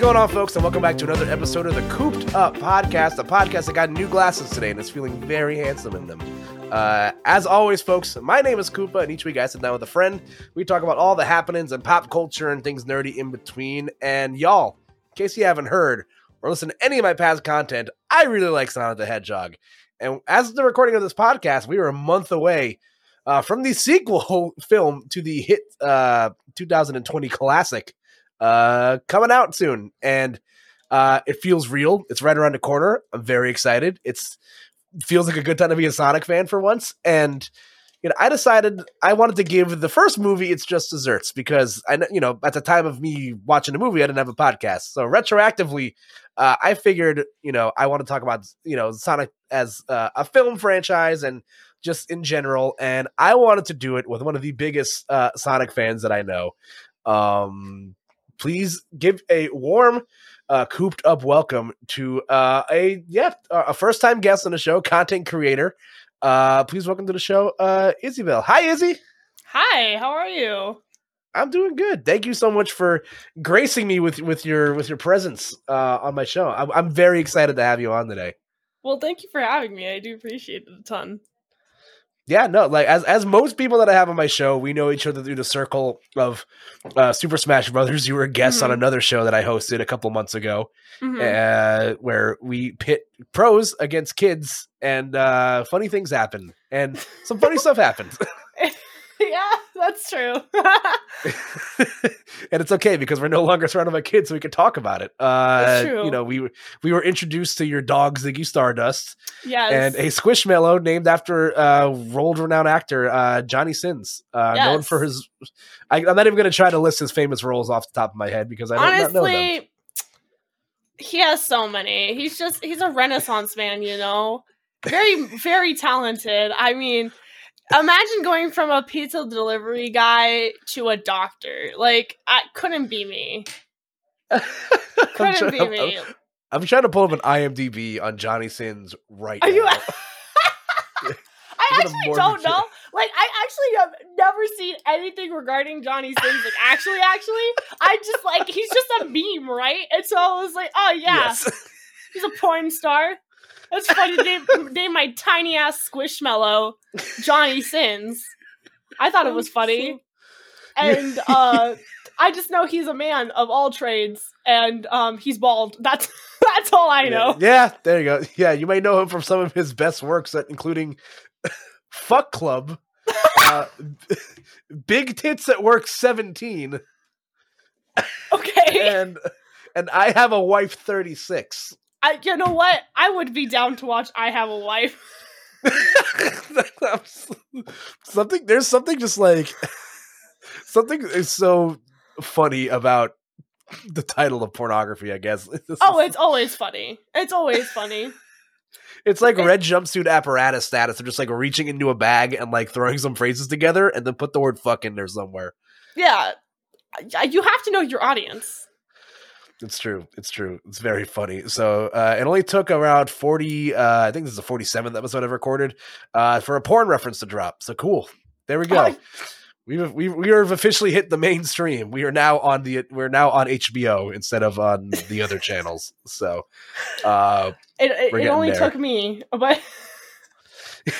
going on, folks? And welcome back to another episode of the Cooped Up Podcast, a podcast that got new glasses today and is feeling very handsome in them. Uh, as always, folks, my name is Koopa, and each week I sit down with a friend. We talk about all the happenings and pop culture and things nerdy in between. And y'all, in case you haven't heard or listened to any of my past content, I really like Sonic the Hedgehog. And as the recording of this podcast, we were a month away uh, from the sequel film to the hit uh, 2020 classic uh, coming out soon. And uh, it feels real. It's right around the corner. I'm very excited. It's feels like a good time to be a Sonic fan for once. And you know, I decided I wanted to give the first movie its just desserts because I, you know, at the time of me watching the movie, I didn't have a podcast. So retroactively, uh, I figured, you know, I want to talk about, you know, Sonic as uh, a film franchise and just in general. And I wanted to do it with one of the biggest uh, Sonic fans that I know. Um, please give a warm uh, cooped up welcome to uh, a yeah a first time guest on the show, content creator. Uh, please welcome to the show, uh, Izziibel. Hi, Izzy. Hi, how are you? I'm doing good. Thank you so much for gracing me with with your with your presence uh, on my show. I'm, I'm very excited to have you on today. Well, thank you for having me. I do appreciate it a ton yeah, no, like as as most people that I have on my show, we know each other through the circle of uh, Super Smash Brothers. You were a guest mm-hmm. on another show that I hosted a couple months ago, mm-hmm. uh, where we pit pros against kids, and uh, funny things happen, and some funny stuff happens. yeah, that's true. and it's okay because we're no longer surrounded by kids, so we can talk about it. Uh, you know, we we were introduced to your dog Ziggy Stardust, yes, and a Squishmallow named after uh, world renowned actor uh, Johnny Sins, uh, yes. known for his. I, am not even going to try to list his famous roles off the top of my head because I don't Honestly, know them. He has so many. He's just he's a renaissance man, you know. Very very talented. I mean, imagine going from a pizza delivery guy to a doctor. Like, I couldn't be me. couldn't be I'm, me. I'm, I'm, trying to pull up an IMDb on Johnny Sins right Are now. You, I actually don't know. Like, I actually have never seen anything regarding Johnny Sins. Like, actually, actually, I just like he's just a meme, right? And so I was like, oh yeah, yes. he's a porn star. That's funny. name, name my tiny ass squishmallow Johnny Sins. I thought it was funny. And uh I just know he's a man of all trades and um he's bald. That's that's all I know. Yeah, yeah there you go. Yeah, you may know him from some of his best works, including Fuck Club, uh, Big Tits at Work 17. Okay. And and I have a wife 36. I, you know what? I would be down to watch I Have a Wife. something there's something just like something is so funny about the title of pornography, I guess. oh, it's always funny. It's always funny. It's like red jumpsuit apparatus status. They're just like reaching into a bag and like throwing some phrases together and then put the word fuck in there somewhere. Yeah. You have to know your audience. It's true. It's true. It's very funny. So uh, it only took around forty. Uh, I think this is the forty seventh episode I've recorded uh, for a porn reference to drop. So cool. There we go. We've we we have officially hit the mainstream. We are now on the we're now on HBO instead of on the other channels. So uh, it it, it only there. took me, but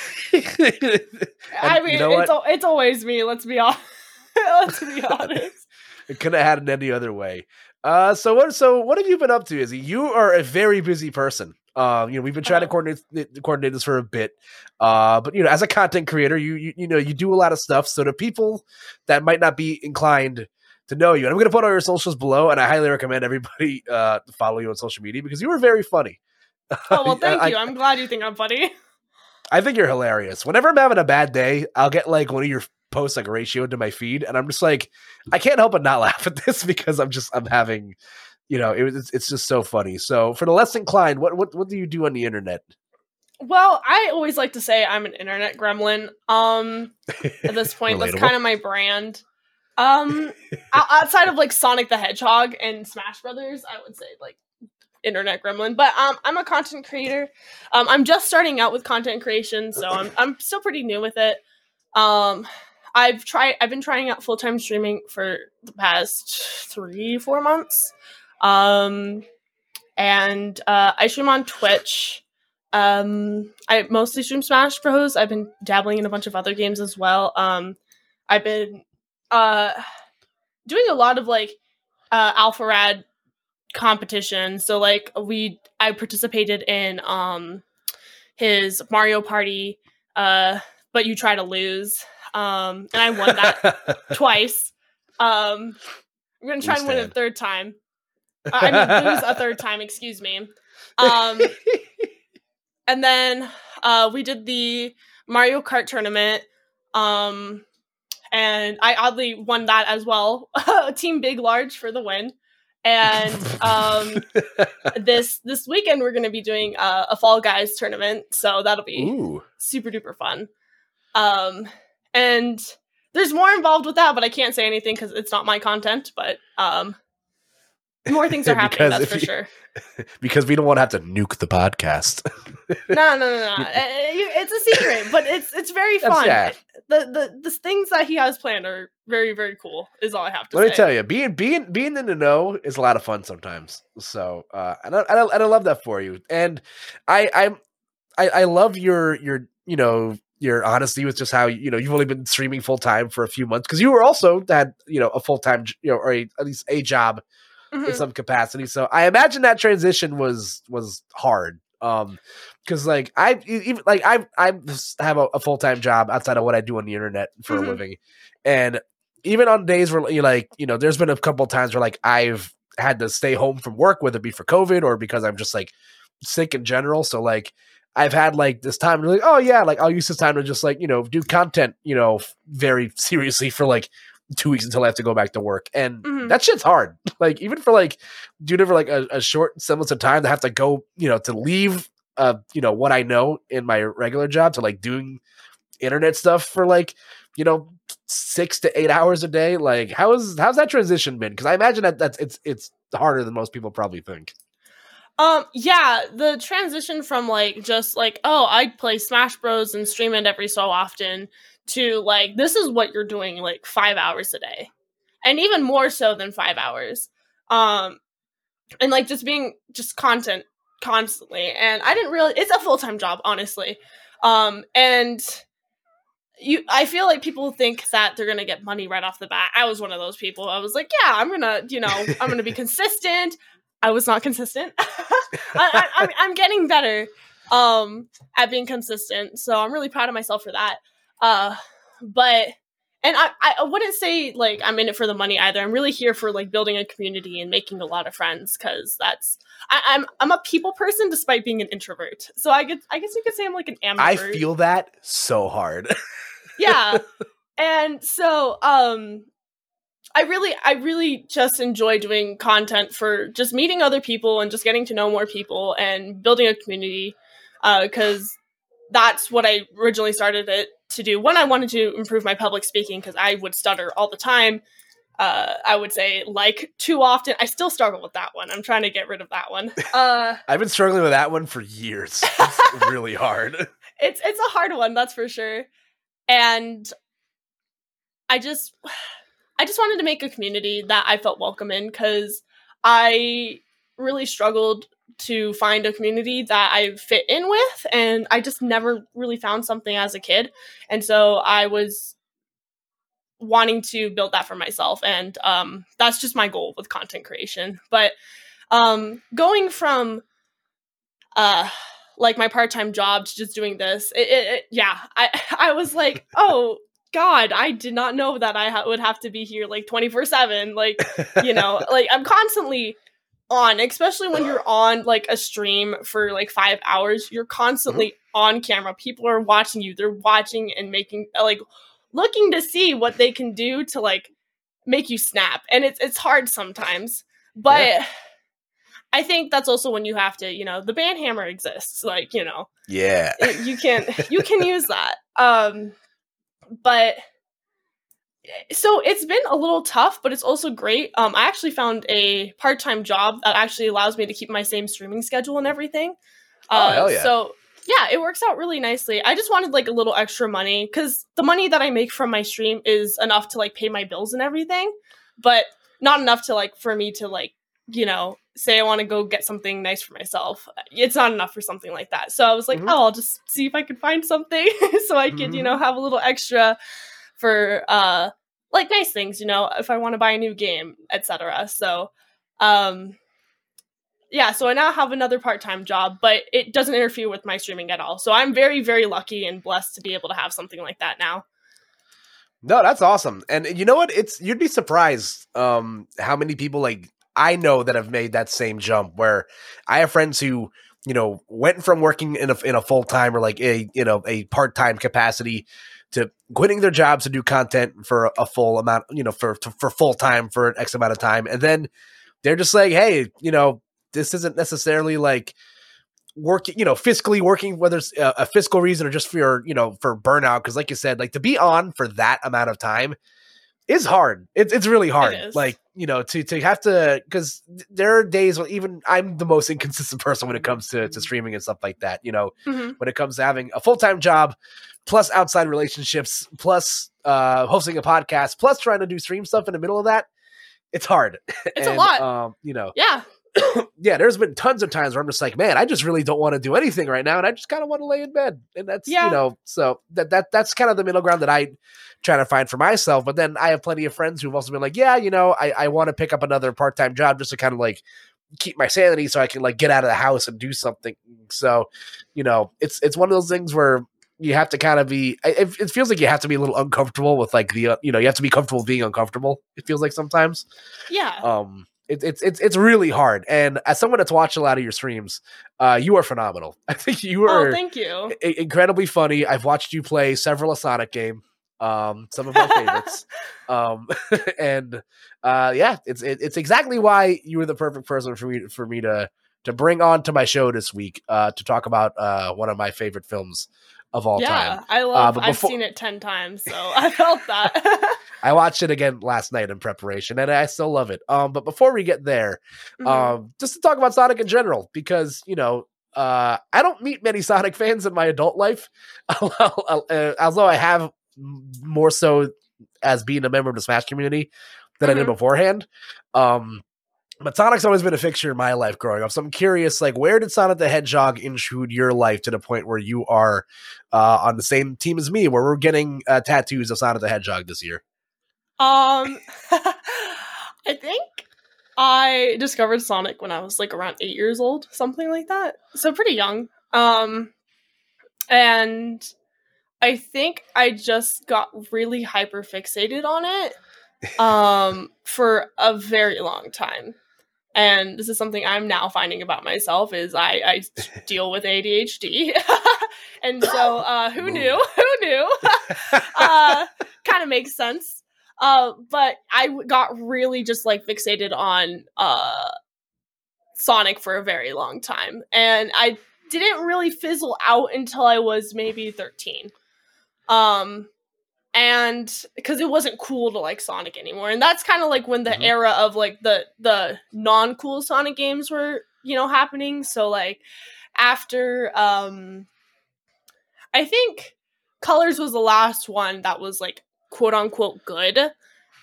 I mean, you know it's it's always me. Let's be honest. let's be honest. it couldn't have had it any other way. Uh, so what? So what have you been up to, Izzy? You are a very busy person. Uh, you know, we've been trying to uh-huh. coordinate coordinate this for a bit. Uh, but you know, as a content creator, you, you you know you do a lot of stuff. So to people that might not be inclined to know you, and I'm going to put all your socials below, and I highly recommend everybody uh follow you on social media because you are very funny. Oh well, thank I, you. I'm glad you think I'm funny. I think you're hilarious. Whenever I'm having a bad day, I'll get like one of your post like a ratio to my feed, and I'm just like, I can't help but not laugh at this because I'm just I'm having, you know, it, it's it's just so funny. So for the less inclined, what what what do you do on the internet? Well, I always like to say I'm an internet gremlin. Um, at this point, that's kind of my brand. Um, outside of like Sonic the Hedgehog and Smash Brothers, I would say like internet gremlin. But um, I'm a content creator. Um, I'm just starting out with content creation, so I'm I'm still pretty new with it. Um, I've tried. I've been trying out full time streaming for the past three, four months. Um, and uh, I stream on Twitch. Um, I mostly stream Smash Bros. I've been dabbling in a bunch of other games as well. Um, I've been uh doing a lot of like uh Alpharad competition. So like we I participated in um his Mario Party uh but you try to lose. Um and I won that twice. Um I'm gonna try and win a third time. Uh, I mean lose a third time, excuse me. Um and then uh we did the Mario Kart tournament. Um and I oddly won that as well. Team Big Large for the win. And um, this this weekend we're going to be doing a, a, Fall Guys tournament, so that'll be Ooh. super duper fun. Um, and there's more involved with that, but I can't say anything because it's not my content. But um, more things are happening. that's for you, sure. Because we don't want to have to nuke the podcast. no, no, no, no. It's a secret, but it's it's very fun. Yeah. The the the things that he has planned are very very cool. Is all I have to say. Let say. me tell you, being being being in the know is a lot of fun sometimes. So, uh, and I, and I, and I love that for you. And I I'm I, I love your your you know your honesty with just how you know you've only been streaming full time for a few months because you were also had you know a full time you know or a, at least a job mm-hmm. in some capacity. So I imagine that transition was was hard. Um, because like I even like I I have a, a full time job outside of what I do on the internet for mm-hmm. a living, and even on days where you like you know, there's been a couple times where like I've had to stay home from work, whether it be for COVID or because I'm just like sick in general. So like I've had like this time like, oh yeah, like I'll use this time to just like, you know, do content, you know, very seriously for like two weeks until I have to go back to work. And mm-hmm. that shit's hard. Like even for like doing it for like a, a, short semblance of time to have to go, you know, to leave uh, you know, what I know in my regular job to like doing internet stuff for like, you know, six to eight hours a day. Like how is how's that transition been? Because I imagine that that's it's it's harder than most people probably think. Um, yeah, the transition from like just like, oh, I play Smash Bros and stream it every so often to like this is what you're doing like five hours a day. And even more so than five hours. Um and like just being just content constantly. And i didn't really it's a full-time job honestly. Um and you i feel like people think that they're gonna get money right off the bat. I was one of those people. I was like yeah i'm gonna you know i'm gonna be consistent i was not consistent I, I, I'm getting better um at being consistent so i'm really proud of myself for that uh, but and I, I wouldn't say like I'm in it for the money either. I'm really here for like building a community and making a lot of friends because that's I, am I'm, I'm a people person despite being an introvert. So I get I guess you could say I'm like an ambivert. I feel that so hard. yeah, and so um, I really I really just enjoy doing content for just meeting other people and just getting to know more people and building a community because uh, that's what I originally started it to do. One, I wanted to improve my public speaking because I would stutter all the time. Uh, I would say like too often. I still struggle with that one. I'm trying to get rid of that one. Uh, I've been struggling with that one for years. It's really hard. It's it's a hard one, that's for sure. And I just I just wanted to make a community that I felt welcome in because I really struggled to find a community that I fit in with. And I just never really found something as a kid. And so I was wanting to build that for myself. And um, that's just my goal with content creation. But um, going from uh, like my part-time job to just doing this, it, it, it, yeah, I, I was like, oh, God, I did not know that I ha- would have to be here like 24 7. Like, you know, like I'm constantly on, especially when you're on like a stream for like five hours. You're constantly mm-hmm. on camera. People are watching you. They're watching and making like looking to see what they can do to like make you snap. And it's it's hard sometimes. But yeah. I think that's also when you have to, you know, the band hammer exists. Like, you know. Yeah. you can you can use that. Um but so it's been a little tough, but it's also great. Um, I actually found a part time job that actually allows me to keep my same streaming schedule and everything. Oh, uh, hell yeah. So yeah, it works out really nicely. I just wanted like a little extra money because the money that I make from my stream is enough to like pay my bills and everything, but not enough to like for me to like you know, say I want to go get something nice for myself, it's not enough for something like that. So I was like, Mhm. oh, I'll just see if I can find something so I could, you Mhm. know, have a little extra for uh like nice things, you know, if I want to buy a new game, etc. So um yeah, so I now have another part-time job, but it doesn't interfere with my streaming at all. So I'm very very lucky and blessed to be able to have something like that now. No, that's awesome. And you know what? It's you'd be surprised um how many people like I know that have made that same jump where I have friends who, you know, went from working in a in a full-time or like a, you know, a part-time capacity to quitting their jobs to do content for a, full amount, you know, for for full time for an X amount of time. And then they're just like, "Hey, you know, this isn't necessarily like working, you know, fiscally working, whether it's a fiscal reason or just for your, you know, for burnout. Because, like you said, like to be on for that amount of time is hard. It's it's really hard. Like you know, to to have to because there are days when even I'm the most inconsistent person when it comes to to streaming and stuff like that. You know, Mhm. when it comes to having a full time job, plus outside relationships, plus uh hosting a podcast, plus trying to do stream stuff in the middle of that. It's hard. It's a lot. Um, you know, Yeah. yeah, there's been tons of times where I'm just like, man, I just really don't want to do anything right now, and I just kind of want to lay in bed, and that's Yeah. you know, so that that that's kind of the middle ground that I try to find for myself. But then I have plenty of friends who've also been like, yeah, you know, I I want to pick up another part time job just to kind of like keep my sanity, so I can like get out of the house and do something. So, you know, it's it's one of those things where you have to kind of be. It, it feels like you have to be a little uncomfortable with like the uh, you know you have to be comfortable being uncomfortable. It feels like sometimes Yeah. um it, it's it's it's really hard. And as someone that's watched a lot of your streams uh you are phenomenal. I think you oh, thank you. i- incredibly funny. I've watched you play several a sonic game um some of my favorites. Um and uh yeah it's it, it's exactly why you were the perfect person for me for me to to bring on to my show this week uh to talk about uh one of my favorite films of all yeah, time Yeah, I love. but I've seen it ten times, so I felt that. i watched it again last night in preparation and i still love it um but before we get there Mhm. um, just to talk about Sonic in general, because you know, uh, I don't meet many Sonic fans in my adult life, uh, although I have more so as being a member of the Smash community than I did Mhm. beforehand. Um, but Sonic's always been a fixture in my life growing up, so I'm curious, like, where did Sonic the Hedgehog intrude your life to the point where you are uh, on the same team as me, where we're getting uh, tattoos of Sonic the Hedgehog this year? Um, I think I discovered Sonic when I was like around eight years old, something like that. So pretty young. Um, and I think I just got really hyper fixated on it um for a very long time and this is something i'm now finding about myself is i i deal with adhd and so uh who knew? Who knew? Uh kind of makes sense. Uh but i got really just like fixated on uh sonic for a very long time. And i didn't really fizzle out until i was maybe 13 um and because it wasn't cool to like Sonic anymore, and that's kind of like when the Mhm. era of like the the non cool Sonic games were you know happening. So like after um, I think Colors was the last one that was like quote unquote good,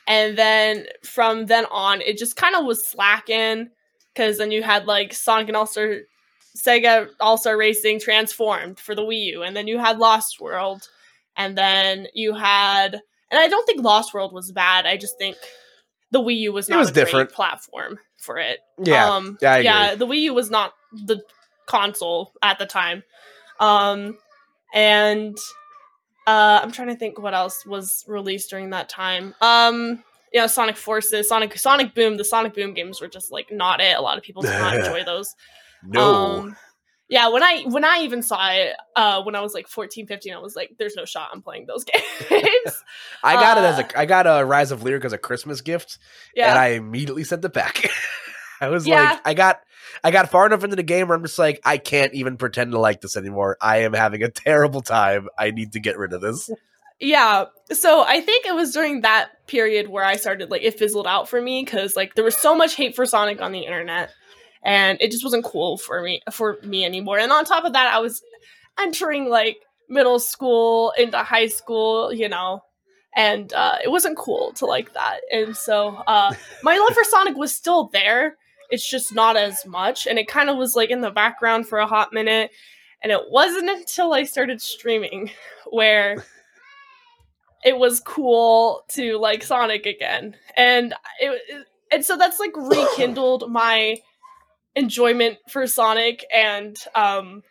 and then from then on it just kind of was slacking because then you had like Sonic and All Star Sega All Star Racing transformed for the Wii U, and then you had Lost World and then you had and i don't think lost world was bad. I just think the wii u was It not was a different. platform for it. Yeah, um yeah, yeah the wii u was not the console at the time. Um and uh i'm trying to think what else was released during that time. Um you know sonic forces sonic sonic boom the sonic boom games were just like not it. A lot of people did not enjoy those. No. um, yeah, when I when I even saw it uh when I was like 14, 15, I was like, there's no shot I'm playing those games. I got it as uh, a I got a Rise of Lyric as a Christmas gift, yeah. and I immediately sent it back. I was Yeah. like, I got I got far enough into the game where I'm just like, I can't even pretend to like this anymore. I am having a terrible time. I need to get rid of this. yeah. So I think it was during that period where I started like it fizzled out for me because like there was so much hate for Sonic on the internet. And it just wasn't cool for me for me anymore. And on top of that, I was entering like middle school into high school, you know, and uh, it wasn't cool to like that. And so uh, my love for Sonic was still there. it's just not as much. And it kind of was like in the background for a hot minute. And it wasn't until I started streaming where it was cool to like Sonic again. And it and so that's like rekindled my enjoyment for Sonic and um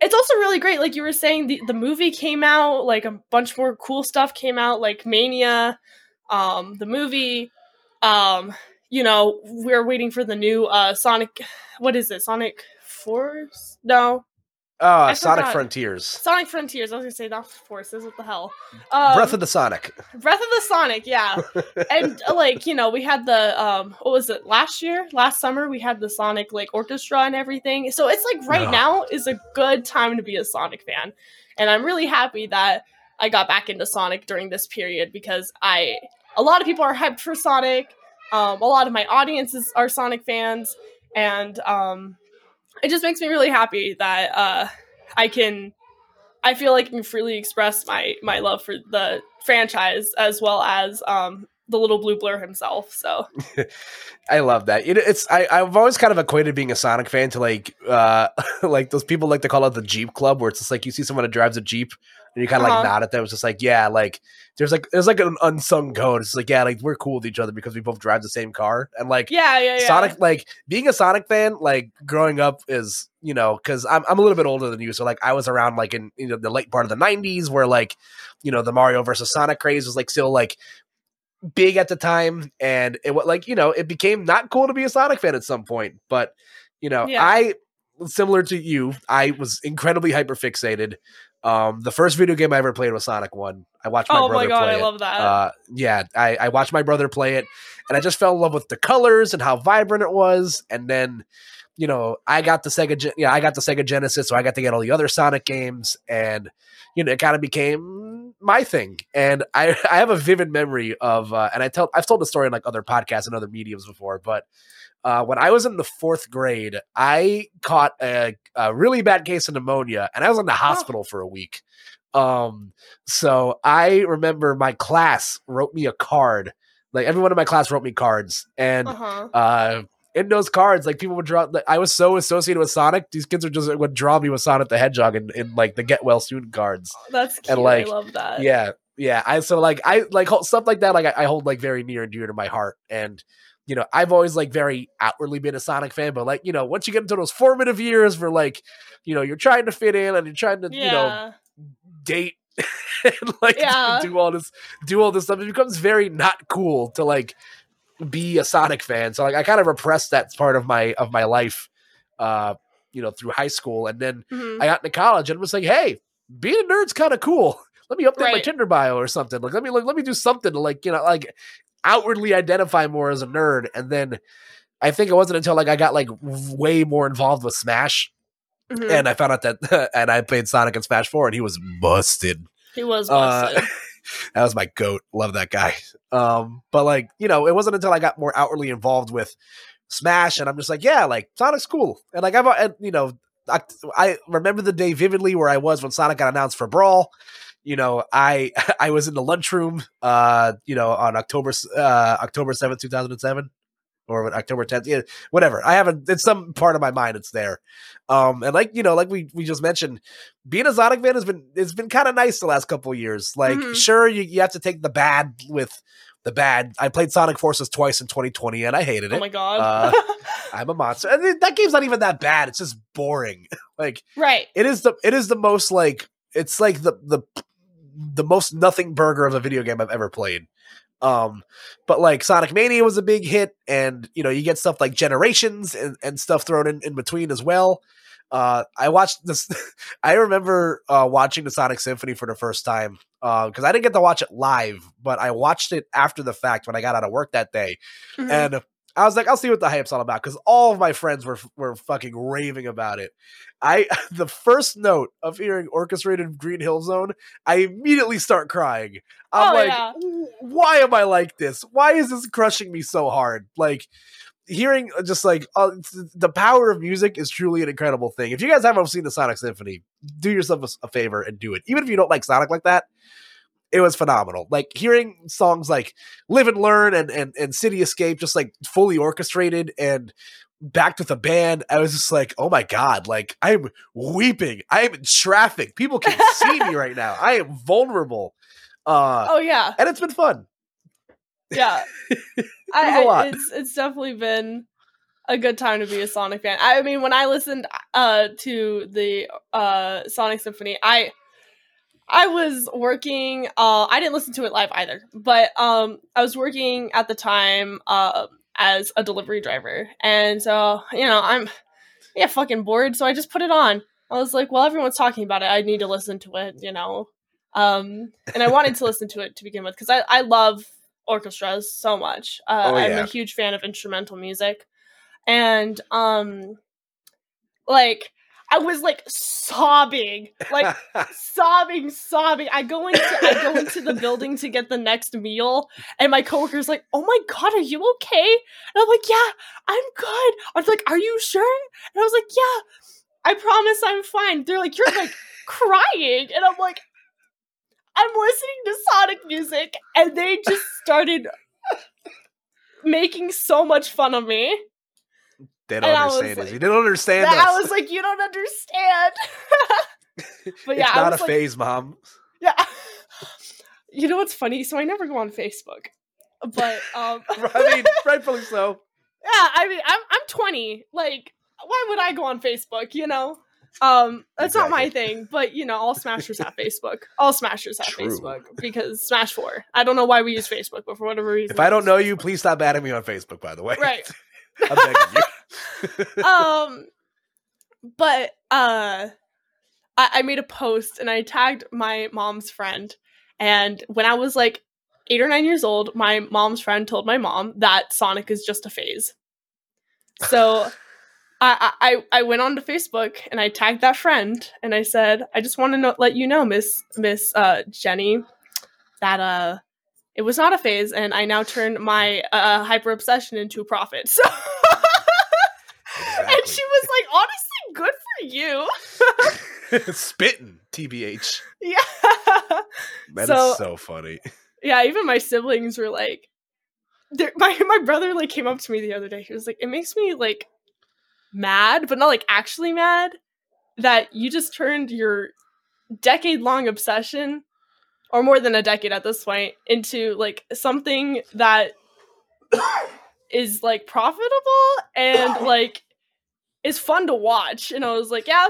it's also really great like you were saying the, the movie came out like a bunch more cool stuff came out like Mania um the movie um you know we're waiting for the new uh Sonic what is it Sonic Force? No uh, Sonic Frontiers. Sonic Frontiers. I was gonna say not Forces. What the hell? Um, Breath of the Sonic. Breath of the Sonic. Yeah, and uh, like you know, we had the um, what was it last year? Last summer, we had the Sonic like orchestra and everything. So it's like right now is a good time to be a Sonic fan, and I'm really happy that I got back into Sonic during this period because I a lot of people are hyped for Sonic. Um, a lot of my audiences are Sonic fans, and um, it just makes me really happy that uh, I can I feel like I can freely express my my love for the franchise as well as um, the little blue blur himself. So I love that. it's I, I've always kind of equated being a Sonic fan to like uh like those people like to call it the Jeep Club, where it's just like you see someone that drives a Jeep and you kind of uh-huh. like nod at them. It's just like, yeah, like there's like there's like an unsung code. It's like, yeah, like we're cool with each other because we both drive the same car. And like yeah, yeah, yeah. Sonic like being a Sonic fan, like growing up is, you know, because I'm I'm a little bit older than you. So like I was around like in you know the late part of the nineties where like, you know, the Mario versus Sonic craze was like still like big at the time. And it was like, you know, it became not cool to be a Sonic fan at some point. But, you know, yeah. I similar to you, I was incredibly hyper fixated um, the first video game I ever played was Sonic One. I watched my oh brother my God, play I it. love that. Uh, yeah, I, I watched my brother play it, and I just fell in love with the colors and how vibrant it was. And then, you know, I got the Sega, yeah, I got the Sega Genesis, so I got to get all the other Sonic games, and you know, it kind of became my thing. And I, I have a vivid memory of, uh, and I tell, I've told the story in like other podcasts and other mediums before, but uh, when I was in the fourth grade, I caught a, a, really bad case of pneumonia, and I was in the oh. hospital for a week. Um, so I remember my class wrote me a card. Like everyone in my class wrote me cards, and uh-huh. uh, in those cards, like people would draw. Like, I was so associated with Sonic. These kids would just would draw me with Sonic the Hedgehog in, in like the Get Well Soon cards. Oh, that's cute. And like, I love that. Yeah, yeah. I so like I like stuff like that. Like I, I hold like very near and dear to my heart, and you know, I've always like very outwardly been a Sonic fan, but like, you know, once you get into those formative years where like, you know, you're trying to fit in and you're trying to, yeah. you know, date and like yeah. do all this do all this stuff, it becomes very not cool to like be a Sonic fan. So like I kind of repressed that part of my of my life uh, you know, through high school. And then mm-hmm. I got into college and was like, hey, being a nerd's kind of cool let me update right. my Tinder bio or something. Like, let me like, let me do something to like, you know, like outwardly identify more as a nerd. And then I think it wasn't until like I got like way more involved with Smash, mm-hmm. and I found out that and I played Sonic and Smash Four, and he was busted. He was busted. Uh, that was my goat. Love that guy. Um, but like you know, it wasn't until I got more outwardly involved with Smash, and I'm just like, yeah, like Sonic's cool, and like I've and, you know. I, I remember the day vividly where I was when Sonic got announced for Brawl you know, I I was in the lunchroom, uh, you know, on October uh October seventh, two thousand and seven, or October tenth, yeah, whatever. I haven't. It's some part of my mind. It's there, um, and like you know, like we we just mentioned, being a Sonic fan has been it's been kind of nice the last couple years. Like, mm-hmm. sure, you you have to take the bad with the bad. I played Sonic Forces twice in 2020 and I hated it. Oh my god, uh, I'm a monster. And that game's not even that bad. It's just boring. like, right? It is the it is the most like it's like the the the most nothing burger of a video game I've ever played. Um, but like Sonic Mania was a big hit, and you know, you get stuff like Generations and, and stuff thrown in, in between as well. Uh, I watched this. I remember uh, watching the Sonic Symphony for the first time uh, because uh, I didn't get to watch it live, but I watched it after the fact when I got out of work that day, mm-hmm. and I was like, I'll see what the hype's all about because all of my friends were were fucking raving about it. I the first note of hearing orchestrated Green Hill Zone, I immediately start crying. I'm oh, like, yeah. why am I like this? Why is this crushing me so hard? Like hearing uh, just like uh, the power of music is truly an incredible thing. If you guys haven't seen the Sonic Symphony, do yourself a, a favor and do it. Even if you don't like Sonic like that, it was phenomenal. Like hearing songs like "Live and Learn" and and and "City Escape" just like fully orchestrated and backed with a band. I was just like, oh my god! Like I'm weeping. I am in traffic. People can see me right now. I am vulnerable. Uh, oh yeah, and it's been fun. Yeah, I, I, it's it's definitely been a good time to be a Sonic fan. I mean, when I listened uh, to the uh, Sonic Symphony, I I was working. Uh, I didn't listen to it live either, but um, I was working at the time uh, as a delivery driver, and so you know I'm yeah fucking bored. So I just put it on. I was like, well, everyone's talking about it. I need to listen to it, you know. Um, and I wanted to listen to it to begin with because I I love orchestras so much. Uh, oh, yeah. I'm a huge fan of instrumental music, and um, like I was like sobbing, like sobbing, sobbing. I go into I go into the building to get the next meal, and my coworker's like, "Oh my god, are you okay?" And I'm like, "Yeah, I'm good." I was like, "Are you sure?" And I was like, "Yeah, I promise I'm fine." They're like, "You're like crying," and I'm like, "I'm listening to Sonic music," and they just started making so much fun of me. They don't and understand like, You don't understand that, us. I was like, you don't understand. but yeah, it's not a like, phase, mom. Yeah. You know what's funny? So I never go on Facebook, but um, I mean, rightfully so. Yeah, I mean, I'm I'm 20. Like, why would I go on Facebook? You know, um, that's exactly. not my thing. But you know, all Smashers have Facebook. All Smashers have True. Facebook because Smash Four. I don't know why we use Facebook, but for whatever reason, if I don't know you, please stop adding me on Facebook. By the way, right. Begging you. um, but uh, I, I made a post and I tagged my mom's friend. And when I was like eight or nine years old, my mom's friend told my mom that Sonic is just a phase. So I, I I went on to Facebook and I tagged that friend and I said, I just want to let you know, Miss Miss uh, Jenny, that uh it was not a phase, and I now turn my uh, hyper obsession into a profit. So and she was like, honestly, good for you. Spitting, TBH. Yeah. That so, is so funny. Yeah, even my siblings were like, my my brother like came up to me the other day. He was like, it makes me like mad, but not like actually mad that you just turned your decade long obsession or more than a decade at this point into like something that is like profitable and like is fun to watch. And I was like, yeah,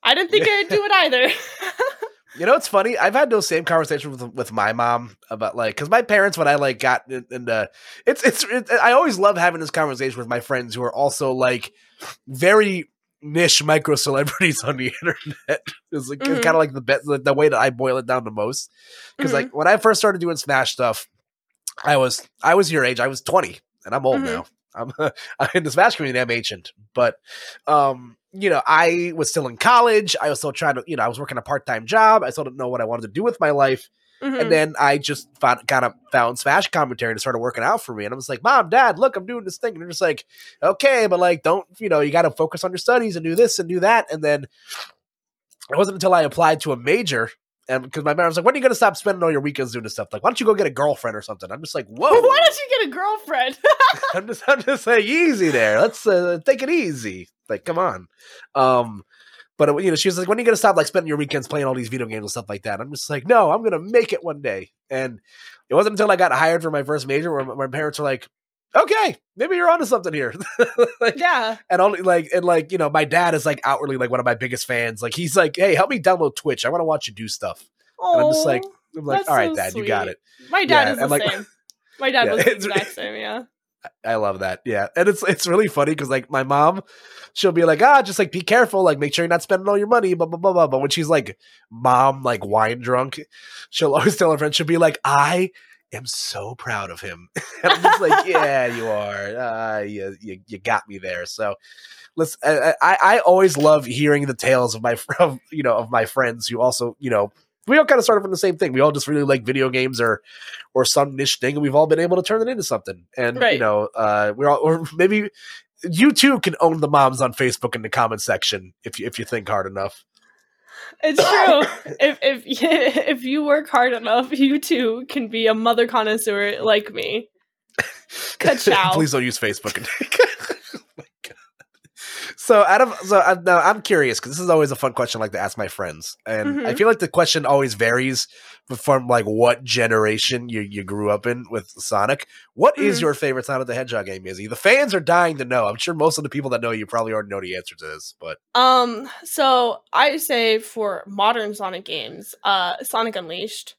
I didn't think I'd do it either. you know, it's funny. I've had those same conversations with with my mom about like because my parents when I like got into it's it's it, I always love having this conversation with my friends who are also like very niche micro celebrities on the internet. It's like mm-hmm. it's kind of like the best the, the, way that I boil it down the most. Because mm-hmm. like when I first started doing Smash stuff, I was I was your age. I was twenty, and I'm old mm-hmm. now. I'm, I'm in the Smash community. I'm ancient, but um, you know, I was still in college. I was still trying to, you know, I was working a part time job. I still didn't know what I wanted to do with my life. Mm-hmm. And then I just found, kind of found Smash commentary and started working out for me. And I was like, Mom, Dad, look, I'm doing this thing. And they're just like, okay, but like, don't, you know, you got to focus on your studies and do this and do that. And then it wasn't until I applied to a major and because my mom was like, "When are you going to stop spending all your weekends doing this stuff? Like, why don't you go get a girlfriend or something?" I'm just like, "Whoa, why don't you get a girlfriend?" I'm just, I'm just saying, easy there. Let's uh, take it easy. Like, come on. Um, but you know, she was like, "When are you going to stop like spending your weekends playing all these video games and stuff like that?" I'm just like, "No, I'm going to make it one day." And it wasn't until I got hired for my first major where my parents were like, okay, maybe you're onto something here. like, yeah. And only like and like, you know, my dad is like outwardly like one of my biggest fans. Like he's like, hey, help me download Twitch. I want to watch you do stuff. Oh, and I'm just like, I'm like, all right, so dad, sweet. you got it. My dad yeah, is the like, same. My dad yeah, was the exact same, yeah. I love that. Yeah. And it's it's really funny because like my mom, she'll be like, ah, just like be careful, like make sure you're not spending all your money, blah blah blah blah. But when she's like mom, like wine drunk, she'll always tell her friend, she'll be like, I am so proud of him. and I'm just like, yeah, you are. Uh, you, you, you got me there. So let's, I, I, I always love hearing the tales of my, of, you know, of my friends who also, you know, we all kind of started from the same thing. We all just really like video games or, or some niche thing, and we've all been able to turn it into something. And right. you know, uh, we're all, or maybe you too can own the moms on Facebook in the comment section if you if you think hard enough. It's true. if if if you work hard enough, you too can be a mother connoisseur like me. Please don't use Facebook. So, out of so uh, now, I'm curious because this is always a fun question I like to ask my friends, and I Mhm. feel like the question always varies from like what generation you, you grew up in with Sonic. What is Mhm. your favorite Sonic the Hedgehog game, Izzy? The fans are dying to know. I'm sure most of the people that know you probably already know the answer to this, but Um, so I say for modern Sonic games, uh, Sonic Unleashed,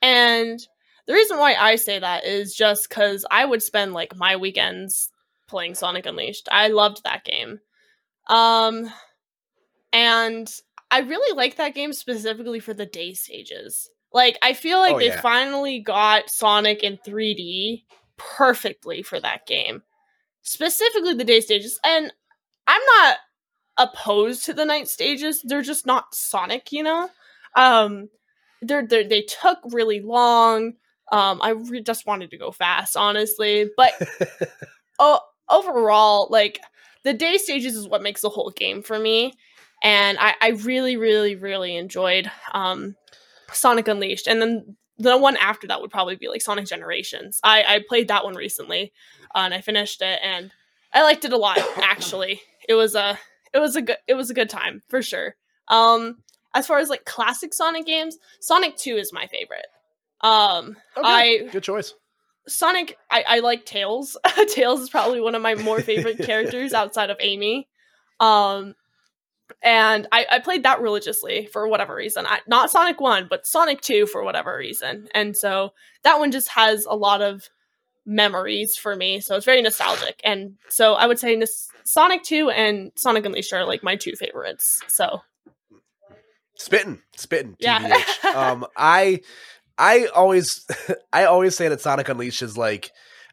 and the reason why I say that is just because I would spend like my weekends playing Sonic Unleashed. I loved that game, um, and I really like that game specifically for the day stages. Like, I feel like Oh, they yeah. finally got Sonic in 3D perfectly for that game, specifically the day stages, and I'm not opposed to the night stages. They're just not Sonic, you know. Um, they're, they're they took really long. Um, I re- just wanted to go fast, honestly. But oh, overall, like the day stages is what makes the whole game for me, and I, I really, really, really enjoyed um, Sonic Unleashed, and then the one after that would probably be like Sonic Generations. I I played that one recently, uh, and I finished it, and I liked it a lot. Actually, it was a it was a good it was a good time for sure. Um, as far as like classic Sonic games, Sonic Two is my favorite. Um, I good choice. Sonic, I, I like Tails. Tails is probably one of my more favorite characters outside of Amy. Um, and I, I played that religiously for whatever reason. I, not Sonic 1, but Sonic 2 for whatever reason. And so that one just has a lot of memories for me. So it's very nostalgic. And so I would say nos- Sonic 2 and Sonic Unleashed are like my two favorites. So Spitting, spitting. Yeah. Um, I, I always, I always say that Sonic Unleashed is like,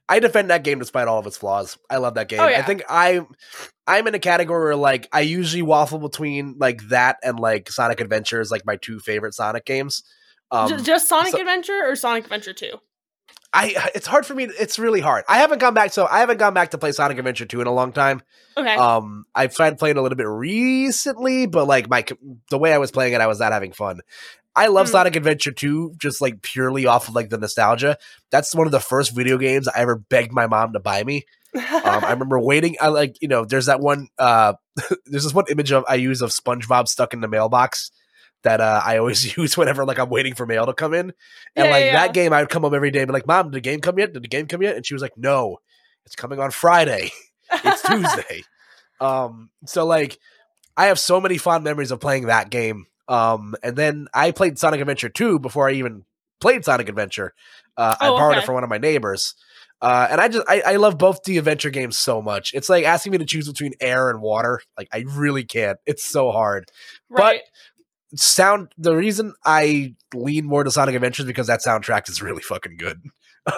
I defend that game despite all of its flaws. I love that game. Oh, I think I, I'm in a category where like I usually waffle between like that and like Sonic Adventure is like my two favorite Sonic games. Um, Ju- just Sonic so- Adventure or Sonic Adventure 2? I, it's hard for me. It's really hard. I haven't gone back. So I haven't gone back to play Sonic Adventure 2 in a long time. Okay. Um, I've tried playing a little bit recently, but like my the way I was playing it, I was not having fun. I love Hmm. Sonic Adventure 2 just like purely off of like the nostalgia. That's one of the first video games I ever begged my mom to buy me. Um, I remember waiting. I like you know, there's that one. Uh, there's this one image of I use of SpongeBob stuck in the mailbox that uh, I always use whenever like I'm waiting for mail to come in. And Yeah, like yeah, that game, I would come home every day and be like, "Mom, did the game come yet? Did the game come yet?" And she was like, "No, it's coming on Friday." it's Tuesday. Um, so like I have so many fond memories of playing that game. Um, and then I played Sonic Adventure 2 before I even played Sonic Adventure. Uh, I Oh, borrowed okay. it from one of my neighbors. Uh, and I just I, I love both the adventure games so much. It's like asking me to choose between air and water. Like I really can't. It's so hard. right. Sound the reason I lean more to Sonic Adventure is because that soundtrack is really fucking good.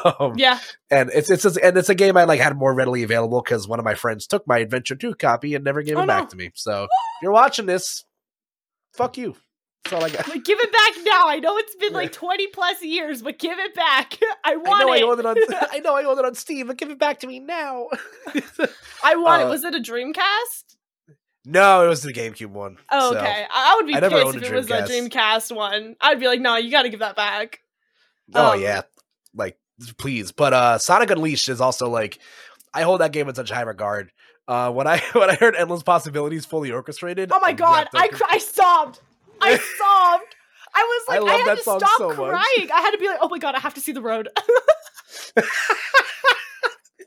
Um, yeah. and it's it's a, and it's a game I like had more readily available because one of my friends took my Adventure Two copy and never gave Oh, it back no. to me. So if you're watching this, fuck you. That's all I got. Like, give it back now. I know it's been like 20 plus years, but give it back. I I want know I it. own it on. I know I own it on Steam, but give it back to me now. I want it. uh, Was it a Dreamcast? no, it was the GameCube one. Oh, so- okay. I I would be I pissed if it was a Dreamcast. Dreamcast one. I'd be like, no, you got to give that back. Oh Um, yeah, like please. But uh Sonic Unleashed is also like I hold that game in such high regard. Uh, when I when I heard Endless Possibilities fully orchestrated, Oh my god, I cr- I sobbed. I sobbed. I was like, I, love had to stop so much. crying. I had to be like, oh my god, I have to see the road. it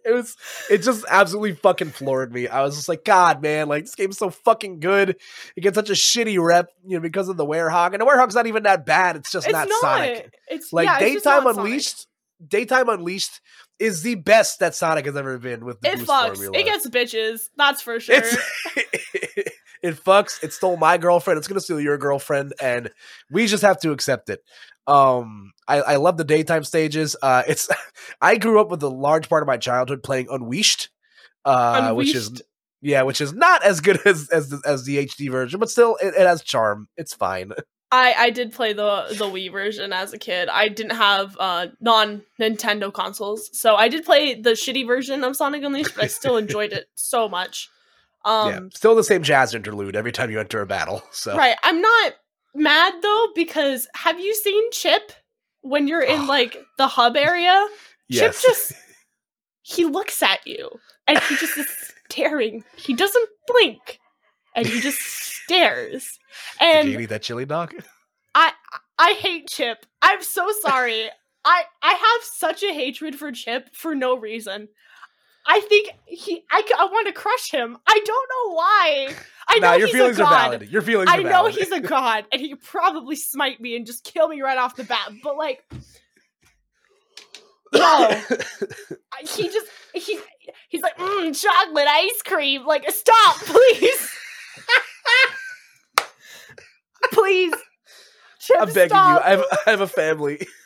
was it just absolutely fucking floored me. I was just like, God, man, like this game's so fucking good. It gets such a shitty rep, you know, because of the Werehog, and the Werehog's not even that bad. It's just it's not, not. Sonic. It's Like yeah, Daytime not Sonic. Unleashed, Daytime Unleashed is the best that Sonic has ever been with the It boost fucks. formula. It gets bitches. That's for sure. It fucks. It stole my girlfriend. It's gonna steal your girlfriend, and we just have to accept it. Um, I, I love the daytime stages. Uh, it's I grew up with a large part of my childhood playing Unleashed, uh, which is yeah, which is not as good as as the, as the HD version, but still it, it has charm. It's fine. I I did play the the Wii version as a kid. I didn't have uh non Nintendo consoles, so I did play the shitty version of Sonic Unleashed, but I still enjoyed it so much. Um, yeah, still the same jazz interlude every time you enter a battle. So right. I'm not mad though because have you seen Chip when you're in like the hub area? Yes. Chip just he looks at you and he just is staring. He doesn't blink and he just stares. Did you And eat that chili dog? I I hate Chip. I'm so sorry. I I have such a hatred for Chip for no reason. I think he I, I want to crush him. I don't know why. I know nah, your he's feelings a are god. valid. Your feelings I know he's a god and he could probably smite me and just kill me right off the bat. But like no. He just he he's like mm, chocolate ice cream. Like stop, please, please. Chip, I'm begging stop. you. I have, I have a family.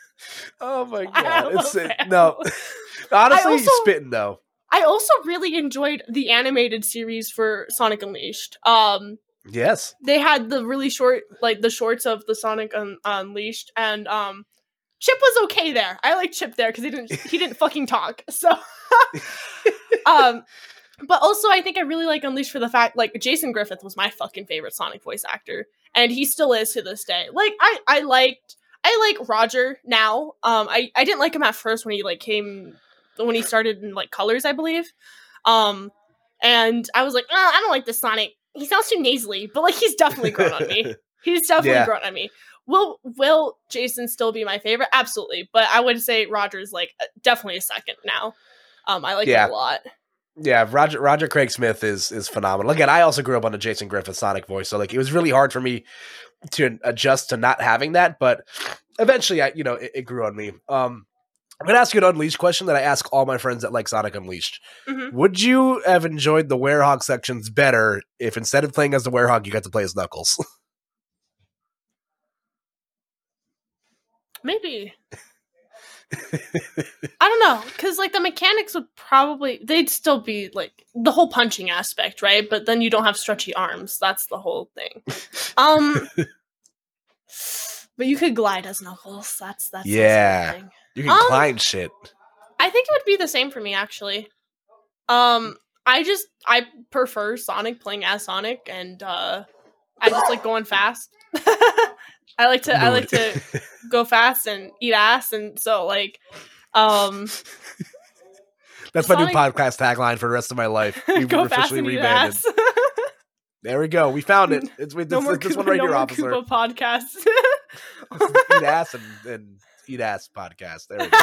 Oh my I god. It's a no. Honestly, also- spitting though. I also really enjoyed the animated series for Sonic Unleashed. Um, Yes. they had the really short, like the shorts of the Sonic Un- Unleashed, and um, Chip was okay there. I like Chip there because he didn't he didn't fucking talk. So, um, but also I think I really like Unleashed for the fact like Jason Griffith was my fucking favorite Sonic voice actor, and he still is to this day. Like I I liked I like Roger now. Um, I I didn't like him at first when he like came when he started in like Colors, I believe. Um, and I was like, oh, I don't like this Sonic. He sounds too nasally, but like he's definitely grown on me. He's definitely Yeah. grown on me. Will Will Jason still be my favorite? Absolutely, but I would say Roger's like definitely a second now. Um, I like Yeah. him a lot. Yeah, Roger Roger Craig Smith is is phenomenal. Again, I also grew up on the Jason Griffith Sonic voice, so like it was really hard for me to adjust to not having that. But eventually, I you know it, it grew on me. Um, I'm gonna ask you an Unleashed question that I ask all my friends that like Sonic Unleashed. Mhm. Would you have enjoyed the Werehog sections better if instead of playing as the Werehog, you got to play as Knuckles? Maybe I don't know because like the mechanics would probably they'd still be like the whole punching aspect, right? But then you don't have stretchy arms. That's the whole thing. Um, but you could glide as Knuckles. That's that's Yeah. You can Um, climb shit. I think it would be the same for me actually. Um I just I prefer Sonic playing as Sonic and uh I just like going fast. I like to I like to go fast and eat ass and so like um That's my new podcast tagline for the rest of my life. We've go fast officially and eat ass. There we go. We found it. It's with no this, more this Koopa, one right no here, officer. Koopa podcast. eat ass and, and eat ass podcast. There we go.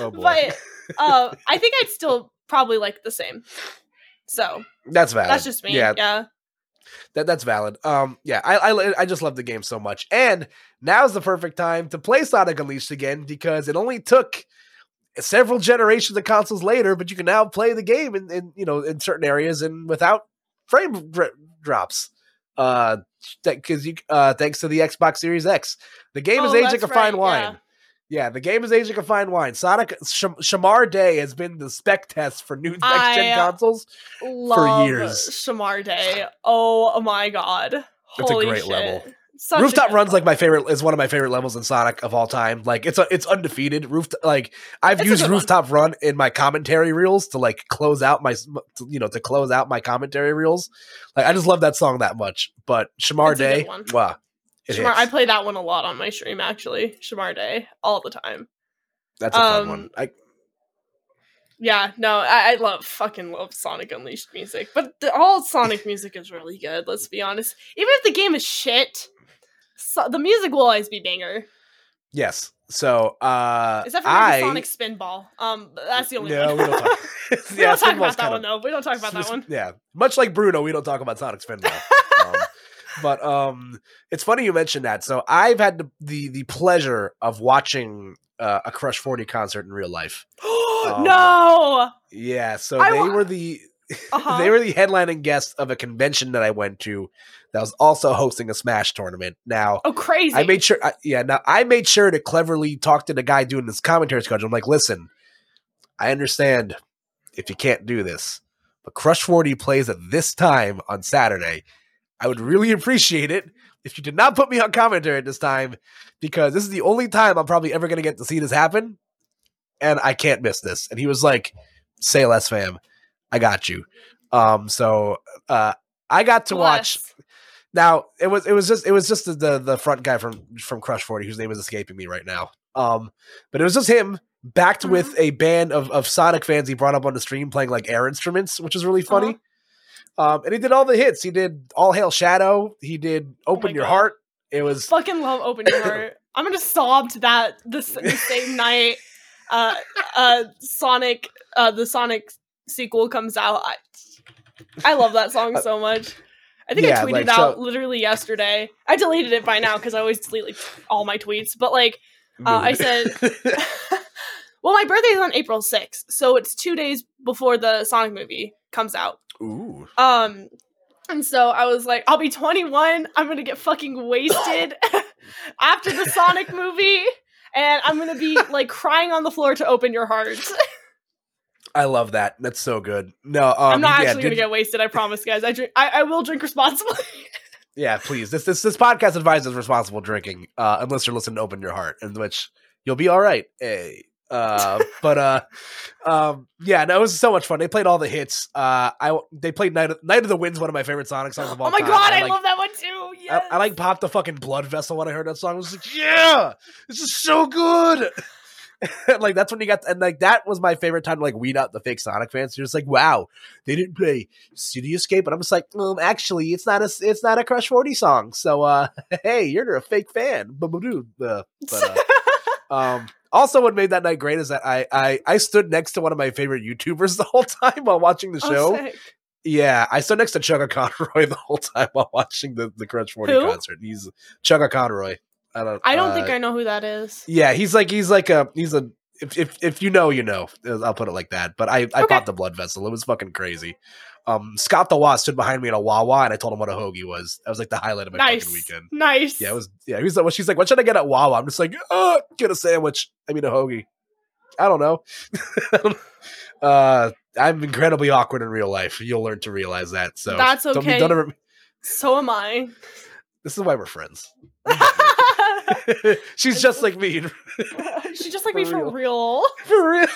Oh, boy. But uh I think I'd still probably like the same. So That's valid. that's just me. Yeah, yeah. That, that's valid. Um, yeah, I, I I just love the game so much, and now's the perfect time to play Sonic Unleashed again because it only took several generations of consoles later, but you can now play the game in, in you know in certain areas and without frame dr- drops. Uh, because you uh thanks to the Xbox Series X, the game is Oh, aging that's a fine right, wine. yeah. Yeah, the game is aging a fine wine. Sonic Sh- Shamar Day has been the spec test for new next gen consoles. Love years. Shamar Day. Oh my god. It's a great shit. level. Such Rooftop good runs like my favorite is one of my favorite levels in Sonic of all time. Like it's a, it's undefeated. Roof like I've It's used good one. rooftop run in my commentary reels to like close out my to, you know to close out my commentary reels. Like I just love that song that much. But Shamar It's Day, wow, it Shamar, I play that one a lot on my stream actually. Shamar Day all the time. That's a fun um, one. I, Yeah, no, I, I love fucking love Sonic Unleashed music, but the, all Sonic music is really good. Let's be honest. Even if the game is shit, so, the music will always be banger. yes. So uh, Except for I Sonic Spinball. Um, that's the only no, one. we don't talk. we yeah, don't talk about that kinda- one though. We don't talk about that one. Yeah, much like Bruno, we don't talk about Sonic Spinball. But um, it's funny you mentioned that. So I've had the the, the pleasure of watching uh, a Crush Forty concert in real life. Um, no. Yeah, so I they wa- were the Uh-huh. they were the headlining guests of a convention that I went to that was also hosting a Smash tournament. Now oh, crazy. I made sure, I, yeah. Now I made sure to cleverly talk to the guy doing this commentary schedule. I'm like, listen, I understand if you can't do this, but Crush 40 plays at this time on Saturday. I would really appreciate it if you did not put me on commentary at this time, because this is the only time I'm probably ever going to get to see this happen, and I can't miss this. And he was like, "Say less, fam. I got you." Um, so uh, I got to watch Now it was it was just it was just the the, the front guy from from Crush Forty whose name is escaping me right now. Um, but it was just him backed Mm-hmm. with a band of of Sonic fans he brought up on the stream playing like air instruments, which is really funny. Uh-huh. Um, and he did all the hits. He did All Hail Shadow. He did Open Oh Your God. Heart. It was Fucking love Open Your Heart. I'm gonna sob to that the, s- the same night. Uh, uh, Sonic, uh, the Sonic sequel comes out. I, I love that song so much. I think Yeah, I tweeted like, out so- literally yesterday. I deleted it by now because I always delete like all my tweets. But like, Uh, I said- well, my birthday's on April 6th, so it's two days before the Sonic movie comes out. Ooh. Um, and so I was like, I'll be 21. I'm gonna get fucking wasted after the Sonic movie, and I'm gonna be like crying on the floor to open your heart. I love that. That's so good. No, um, I'm not yeah, actually gonna did- get wasted. I promise, guys. I drink. I, I will drink responsibly. Yeah, please. This this this podcast advises responsible drinking, uh, unless you're listening to Open Your Heart, in which you'll be all right. Hey. Uh, but uh, um, yeah, no, it was so much fun. They played all the hits. Uh, I they played Knight of, Knight of the Wind's one of my favorite Sonic songs of all oh my time. god, I, like, love that one too. Yes. I, I like popped the fucking blood vessel when I heard that song. I was like, yeah, this is so good. like that's when you got and like that was my favorite time to like weed out the fake Sonic fans. You're just like, wow, they didn't play City Escape, and I'm just like, um, actually, it's not a it's not a Crush Forty song. So uh, hey, you're a fake fan. Uh, but uh, um, also, what made that night great is that I, I I stood next to one of my favorite YouTubers the whole time while watching the Oh, show. sick. Yeah, I stood next to Chuggaaconroy the whole time while watching the the Crush Forty Who? concert. He's Chuggaaconroy. I don't. I don't uh, think I know who that is. Yeah, he's like he's like a he's a if if if you know you know. I'll put it like that. But I I Okay. popped the blood vessel. It was fucking crazy. Um, Scott the Woz stood behind me in a Wawa, and I told him what a hoagie was. That was like the highlight of my Nice. fucking weekend. Nice. Yeah, it was. Yeah, he was. Well, she's like, "What should I get at Wawa?" I'm just like, "Uh, get a sandwich. I mean, a hoagie. I don't know." uh, I'm incredibly awkward in real life. You'll learn to realize that. So That's don't okay. don't ever- So am I. this is why we're friends. She's just like me. She's just like me For for real. real. For real.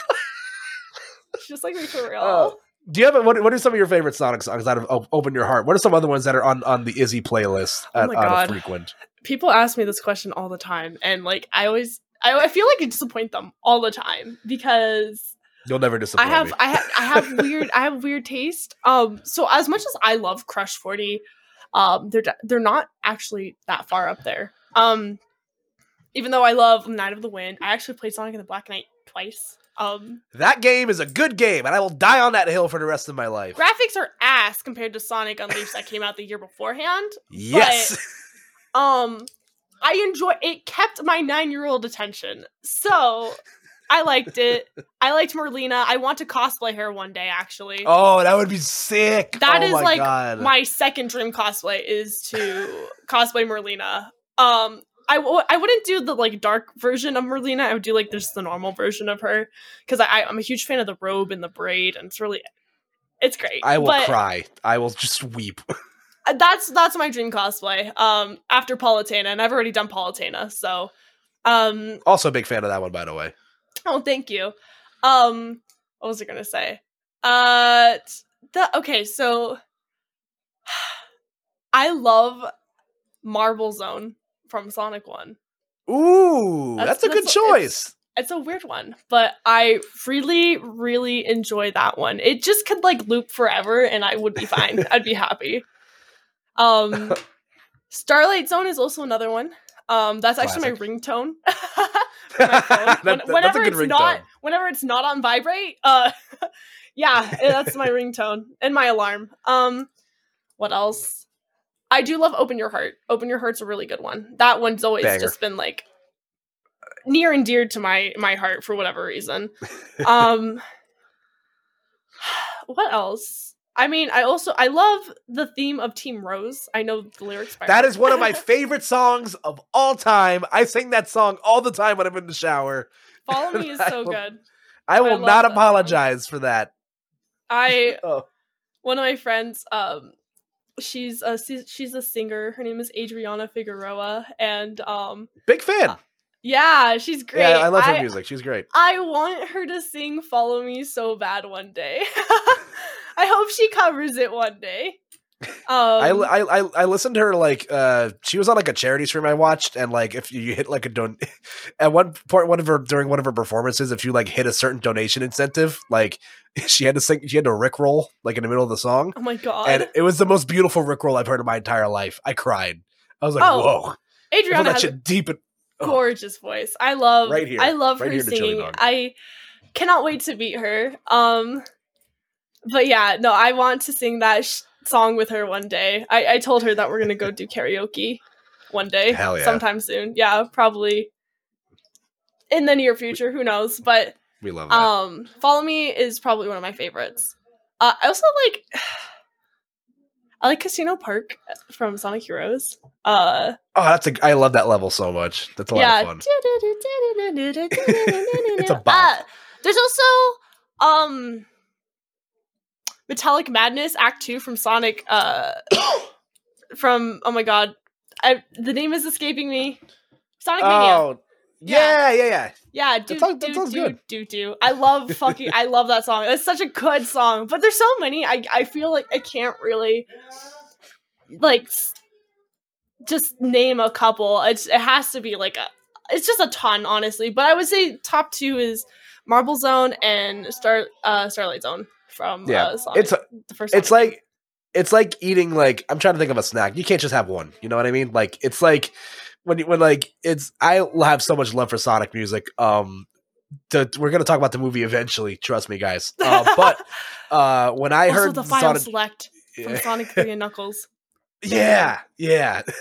She's just like me for real. Oh. Do you have a, what? What are some of your favorite Sonic songs out of Open Your Heart? What are some other ones that are on on the Izzy playlist Oh at, my out God. frequent? People ask me this question all the time, and like I always, I, I feel like I disappoint them all the time because You'll never I disappoint have, me. I have, I have weird, I have weird taste. Um, so as much as I love Crush Forty, um, they're they're not actually that far up there. Um, even though I love Knight of the Wind, I actually played Sonic in the Black Knight twice. Um, that game is a good game, and I will die on that hill for the rest of my life. graphics are ass compared to Sonic Unleashed that came out the year beforehand. yes. um i enjoy it kept my nine-year-old attention so i liked it i liked merlina i want to cosplay her one day actually oh, that would be sick. That oh is my like God. my second dream cosplay is to cosplay merlina um I w- I wouldn't do the like dark version of Merlina. I would do like just the normal version of her because I, I I'm a huge fan of the robe and the braid, and it's really it's great. I will But- cry. I will just weep. Uh, that's that's my dream cosplay. Um, after Palutena, and I've already done Palutena, so um, also, a big fan of that one, by the way. oh, thank you. Um, what was I gonna say? Uh, the okay, so I love Marble Zone from Sonic One. Ooh, that's, That's- a good that's- choice. It's a weird one, but I really, really enjoy that one. It just could like loop forever, and I would be fine. I'd be happy. Um, Starlight Zone is also another one. Um, that's actually my ringtone. my phone. That- When- that- whenever it's not, ringtone. whenever it's not on vibrate, uh, yeah, that's my ringtone and my alarm. Um, what else? I do love Open Your Heart. Open Your Heart's a really good one. That one's always Banger. just been like near and dear to my my heart for whatever reason. Um, what else? I mean, I also I love the theme of Team Rose. I know the lyrics. By That is one of my favorite songs of all time. I sing that song all the time when I'm in the shower. Follow Me is I so will- good. I will love not that song. apologize for that. I Oh. one of my friends um she's a she's a singer her name is adriana figueroa and um Big fan. yeah she's great yeah, I love her I, music. She's great. I want her to sing follow me so bad one day i hope she covers it one day I, Um, I I I listened to her like uh she was on like a charity stream I watched and like if you hit like a don at one point one of her during one of her performances if you like hit a certain donation incentive like she had to sing she had to rickroll like in the middle of the song oh my god. and it was the most beautiful rickroll I've heard in my entire life. I cried. I was like, Oh, whoa, Adriana that a shit deep. In, oh, gorgeous voice. I love Right here. I love Right her here in the chili singing. I cannot wait to meet her. Um but yeah, no, I want to sing that sh- song with her one day. I, I told her that we're gonna go do karaoke one day, Hell yeah. sometime soon. Yeah, probably in the near future. Who knows? But we love that. um, Follow Me is probably one of my favorites. Uh, I also like I like Casino Park from Sonic Heroes. Uh, oh, that's a I love that level so much. That's a lot of fun. it's a bop. there's also um Metallic Madness Act 2 from Sonic uh from oh my god. I the name is escaping me. Sonic Mania. Oh, yeah, yeah, yeah. Yeah, do song- that do good. do do. I love fucking I love that song. It's such a good song. But there's so many. I I feel like I can't really like just name a couple. It's it has to be like a it's just a ton honestly. But I would say top 2 is Marble Zone and Star uh Starlight Zone from Yeah, uh, Sonic, It's a, the first it's Sonic game. like it's like eating like I'm trying to think of a snack. You can't just have one. You know what I mean? Like it's like when you- when like it's I have so much love for Sonic music. Um, the, we're gonna talk about the movie eventually. Trust me, guys. Uh, but uh, when I also heard the final Sonic, select from yeah, Sonic 3 and Knuckles. yeah, yeah.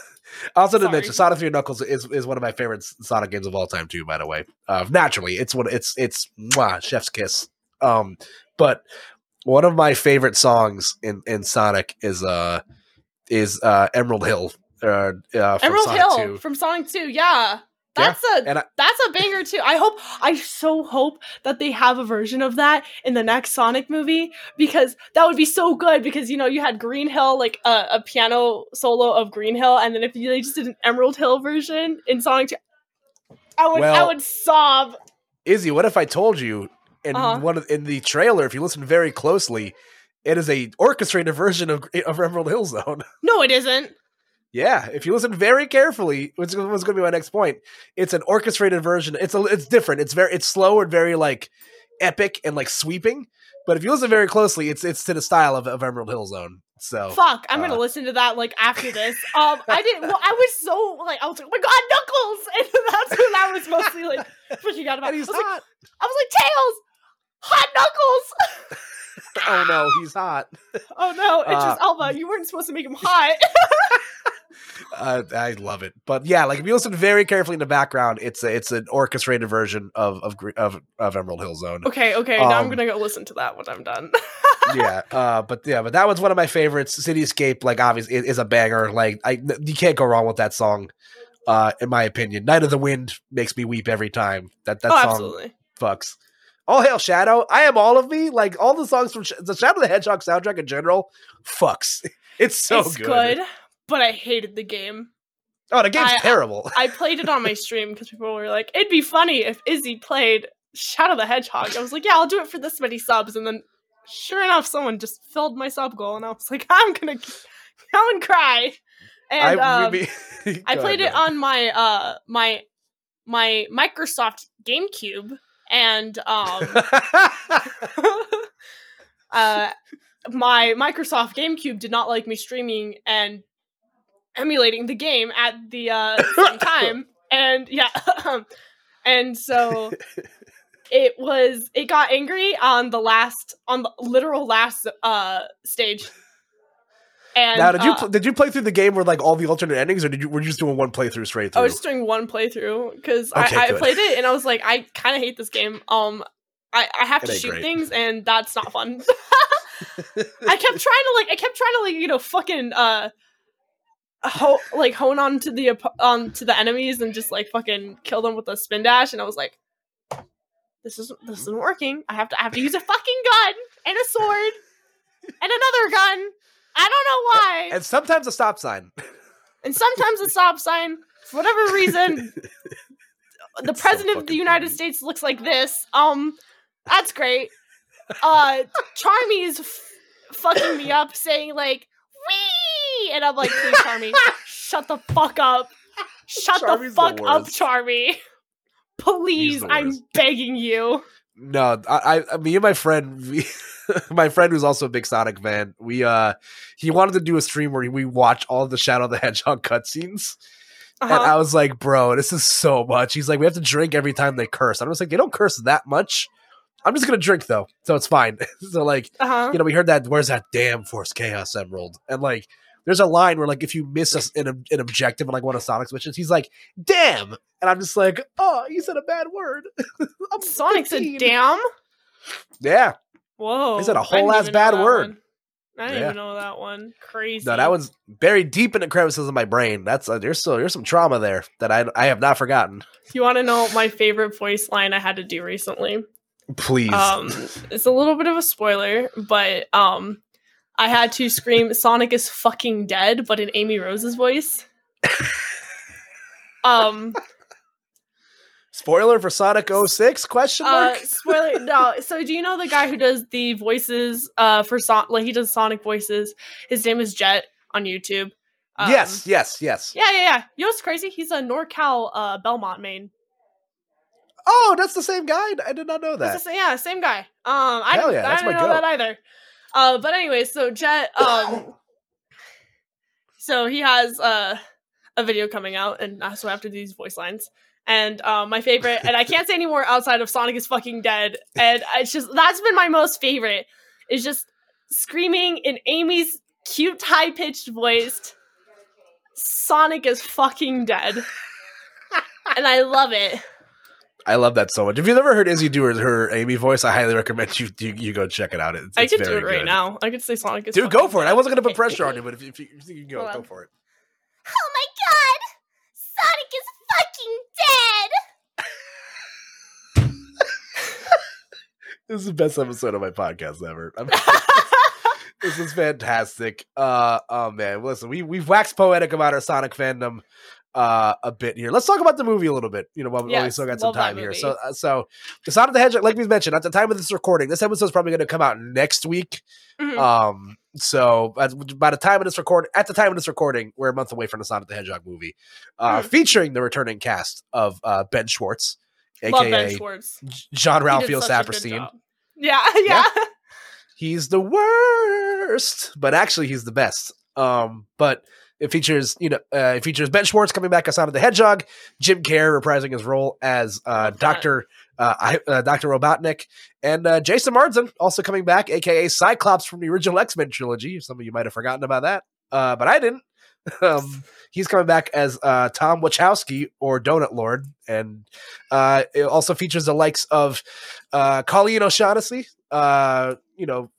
Also, to Sorry. mention, Sonic Three Knuckles is, is one of my favorite Sonic games of all time too. By the way, uh, naturally, it's one. It's it's mwah, Chef's kiss. Um, but one of my favorite songs in in Sonic is uh is uh Emerald Hill. Uh, uh from Emerald Sonic Hill 2. from Sonic 2. Yeah. That's a I- that's a banger too. I hope I so hope that they have a version of that in the next Sonic movie because that would be so good because you know you had Green Hill like a, a piano solo of Green Hill and then if they just did an Emerald Hill version in Sonic 2 I would I would sob. Izzy, what if I told you in Uh-huh. one of, in the trailer, if you listen very closely, it is a orchestrated version of of Emerald Hill Zone. No, it isn't. Yeah, if you listen very carefully, which was going to be my next point, it's an orchestrated version. It's a, it's different. It's very, it's slow and very like epic and like sweeping. But if you listen very closely, it's it's to the style of, of Emerald Hill Zone. So Fuck, I'm gonna uh, listen to that like after this. Um, I didn't. Well, I was so like, I was like, oh my god, Knuckles, and that's what I was mostly like freaking out about. and I was like. I was like, Tails, hot Knuckles. oh no, he's hot. Oh no, it's Uh, just Elba. You weren't supposed to make him hot. Uh, I love it. But yeah, like if you listen very carefully in the background, it's a, it's an orchestrated version of of of, of Emerald Hill Zone. okay, okay. now I'm Um, gonna go listen to that when I'm done. yeah, uh, but yeah, but that was one of my favorites. City Escape, like obviously, is, is a banger. Like I, you can't go wrong with that song. Uh, in my opinion, Knight of the Wind makes me weep every time. That that oh, song absolutely. fucks. All hail Shadow. I am all of me. Like all the songs from Sh- the Shadow the Hedgehog soundtrack in general fucks. It's so it's good. good. but I hated the game. Oh, the game's I- terrible. I played it on my stream because people were like, "It'd be funny if Izzy played Shadow the Hedgehog." I was like, "Yeah, I'll do it for this many subs," and then sure enough, someone just filled my sub goal, and I was like, "I'm gonna go and cry." And I, um, we- I played ahead, it on my uh my my Microsoft GameCube and um uh my Microsoft GameCube did not like me streaming and emulating the game at the uh same time. And yeah and so it was it got angry on the last on the literal last uh stage and now, did you uh, pl- did you play through the game with like all the alternate endings, or did you were you just doing one playthrough straight through? I was just doing one playthrough because Okay, I, I played it and I was like, I kind of hate this game. Um, I, I have It to shoot great. things and that's not fun. I kept trying to like, I kept trying to like, you know, fucking uh, ho- like hone on to the on to the enemies and just like fucking kill them with a spin dash. And I was like, this isn't this isn't working. I have to I have to use a fucking gun and a sword and another gun. I don't know why. and sometimes a stop sign. and sometimes a stop sign for whatever reason the It's so president of the united funny. states looks like this um that's great uh charmy is f- fucking me up saying like "wee," and I'm like, please, Charmy, shut the fuck up. Shut the Charmy's the fuck up. Charmy. Please, I'm begging you. No, I, I, me and my friend, we, my friend who's also a big Sonic fan, we, uh, he wanted to do a stream where we watch all of the Shadow the Hedgehog cutscenes, and Uh-huh. I was like, bro, this is so much. He's like, we have to drink every time they curse. I'm just like, they don't curse that much. I'm just gonna drink though, so it's fine. so like, Uh-huh. you know, we heard that. Where's that damn Force Chaos Emerald? And like, there's a line where like, if you miss a, an, an objective in like one of Sonic's missions, he's like, "Damn!" And I'm just like, "Oh, you said a bad word." I'm Sonic said, 15. damn. Yeah, Whoa. Is that a whole ass bad word. one. I didn't Yeah. even know that one. Crazy. no, that one's buried deep in the crevices of my brain. That's uh, there's still there's some trauma there that I I have not forgotten. You want to know my favorite voice line I had to do recently? Please, Um, it's a little bit of a spoiler, but um, I had to scream "Sonic is fucking dead," but in Amy Rose's voice. um, spoiler for Sonic 06? Question uh, mark. spoiler. No, so do you know the guy who does the voices uh for Son? Like he does Sonic voices. His name is Jet on YouTube. Um, yes, yes, yes. Yeah, yeah, yeah. You know what's crazy? He's a NorCal uh, Belmont main. Oh, that's the same guy. I did not know that. same- yeah, same guy. Um, I Hell didn't, yeah, I that's didn't know goat. that either. Uh, but anyway, so Jet, um, so he has uh, a video coming out, and uh, so after these voice lines, and um, my favorite, and I can't say any more outside of Sonic is fucking dead, and it's just that's been my most favorite. Is just screaming in Amy's cute, high pitched voice. Sonic is fucking dead, and I love it. I love that so much. If you've ever heard Izzy do her, her Amy voice, I highly recommend you you, you go check it out. It's, I it's could do it right good. now. I could say Sonic is Dude, go fucking for it. I wasn't gonna put pressure on you, but if, if, you, if you can go, Hold go on. for it. Oh my god! Sonic is fucking dead! This is the best episode of my podcast ever. This is fantastic. Uh oh man, listen, we we've waxed poetic about our Sonic fandom uh a bit here. Let's talk about the movie a little bit. You know, while, while we still got some time here. So uh, so the Sonic the Hedgehog, like we mentioned at the time of this recording, this episode's probably going to come out next week. Mhm. Um, so by the time of this record, at the time of this recording, we're a month away from the Sonic the Hedgehog movie, uh, Mhm. featuring the returning cast of uh, Ben Schwartz, Love Ben aka Schwartz. Jean-Ralphio such a good Saperstein. job. Yeah, yeah. He's the worst, but actually he's the best. Um, but it features, you know, uh, it features Ben Schwartz coming back as Sonic the Hedgehog, Jim Carrey reprising his role as uh, Love that. Uh, I- uh, Doctor Robotnik, and uh, Jason Marsden also coming back, aka Cyclops from the original X Men trilogy. Some of you might have forgotten about that, uh, but I didn't. um, he's coming back as uh, Tom Wachowski or Donut Lord, and uh, it also features the likes of uh, Colleen O'Shaughnessy. Uh, you know,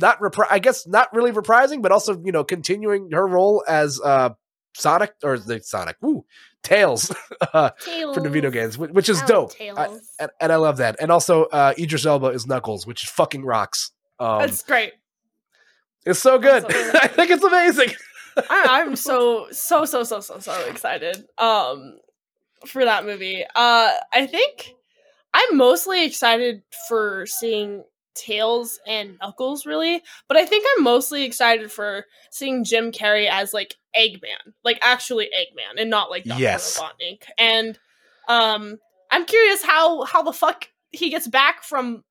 not repri- I guess not really reprising, but also you know continuing her role as uh, Sonic or the Sonic, woo, Tails uh, from the video games, whi- which is dope. I- and, and I love that. And also, uh, Idris Elba is Knuckles, which fucking rocks. Um, That's great. it's so good. so- I think it's amazing. I, I'm so so so so so so excited um for that movie. Uh I think I'm mostly excited for seeing Tails and Knuckles really, but I think I'm mostly excited for seeing Jim Carrey as like Eggman, like actually Eggman and not like Dr. Yes. Robotnik. And um I'm curious how how the fuck he gets back from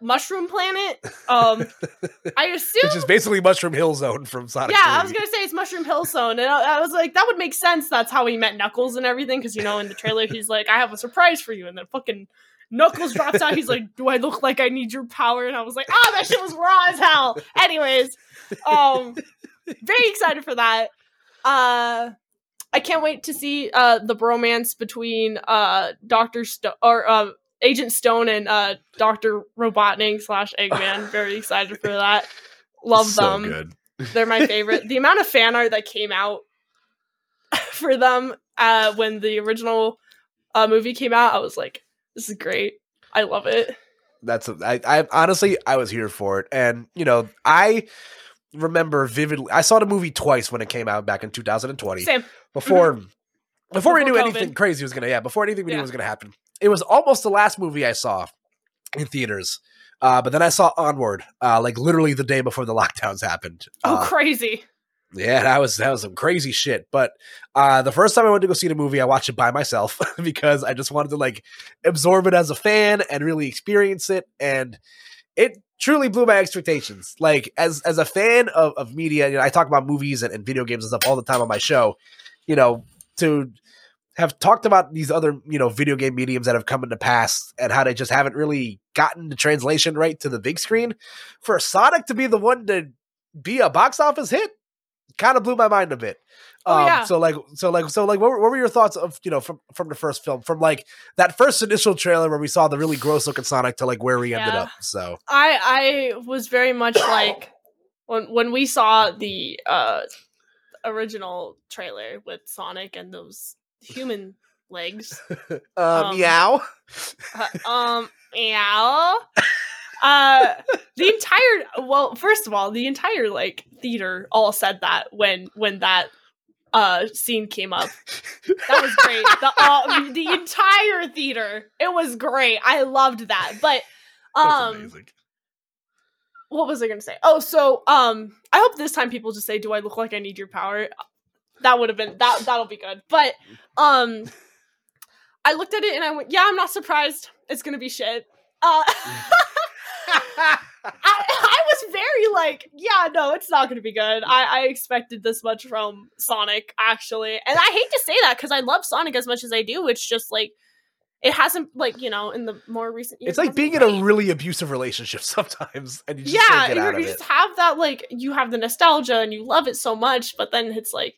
Mushroom Planet. Um I assume Which is basically Mushroom Hill Zone from Sonic. yeah, I was gonna say it's Mushroom Hill Zone, and I, I was like, that would make sense. That's how he met Knuckles and everything, because you know, in the trailer, he's like, "I have a surprise for you," and then fucking Knuckles drops out. He's like, "Do I look like I need your power?" And I was like, "Ah, that shit was raw as hell." Anyways, um, very excited for that. Uh, I can't wait to see uh the bromance between uh Doctor Sto- or uh, Agent Stone and uh Doctor Robotnik slash Eggman. Very excited for that. Love so them. good. They're my favorite. the amount of fan art that came out for them uh, when the original uh, movie came out, I was like, "This is great. I love it." That's I, I honestly I was here for it, and you know I remember vividly. I saw the movie twice when it came out back in 2020. Same. before before we knew COVID. anything crazy was gonna yeah before anything we knew was gonna happen. It was almost the last movie I saw in theaters. Uh, but then I saw Onward, uh, like literally the day before the lockdowns happened. Oh, Uh, crazy! Yeah, that was that was some crazy shit. But uh the first time I went to go see the movie, I watched it by myself because I just wanted to like absorb it as a fan and really experience it. And it truly blew my expectations. Like as as a fan of, of media, you know, I talk about movies and, and video games and stuff all the time on my show. You know, to have talked about these other you know video game mediums that have come into the past and how they just haven't really gotten the translation right to the big screen for sonic to be the one to be a box office hit kind of blew my mind a bit Oh, um, yeah. so like so like so like what were, what were your thoughts of you know from from the first film from like that first initial trailer where we saw the really gross looking sonic to like where we ended up so I I was very much like when when we saw the uh original trailer with Sonic and those human legs. um, Um, meow Uh, um meow. Uh the entire well, first of all, the entire like theater all said that when when that uh scene came up. That was great. The uh, the entire theater. It was great. I loved that. But um what was I gonna say? Oh, so um, I hope this time people just say, "Do I look like I need your power?" That would have been that. That'll be good. But um, I looked at it and I went, "Yeah, I'm not surprised. It's gonna be shit." Uh, I, I was very like, "Yeah, no, it's not gonna be good." I, I expected this much from Sonic, actually, and I hate to say that because I love Sonic as much as I do. It's just like it hasn't like you know in the more recent years. it's like hasn't being in a really abusive relationship sometimes and you just yeah, you, out of you it just have that like you have the nostalgia and you love it so much, but then it's like,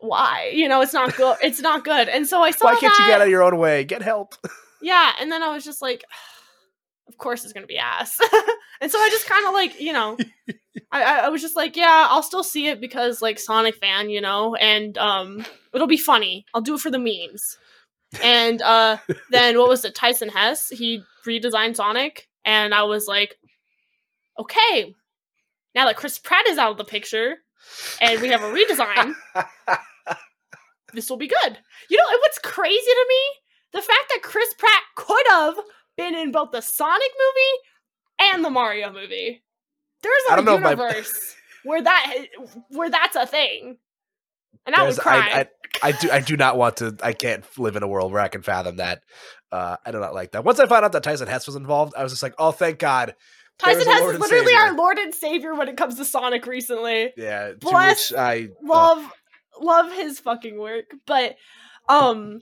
why? You know, it's not good. It's not good. And so I saw why can't you get out of your own way get help Yeah, and then I was just like, of course it's gonna be ass. and so I just kind of like you know, I, I was just like, yeah, I'll still see it because like Sonic fan, you know, and um, it'll be funny. I'll do it for the memes. And uh, then what was it? Tyson Hess he redesigned Sonic, and I was like, okay, now that Chris Pratt is out of the picture, and we have a redesign, this will be good. You know, and what's crazy to me? The fact that Chris Pratt could have been in both the Sonic movie and the Mario movie. There's a know my- universe where that where that's a thing. And I would There's- cry. I, I, I do I do not want to I can't live in a world where I can fathom that. Uh, I do not like that. Once I found out that Tyson Hess was involved, I was just like, oh thank God. Tyson Hess is literally Savior. our Lord and Savior when it comes to Sonic recently. Yeah. Bless- which I oh, love love his fucking work but um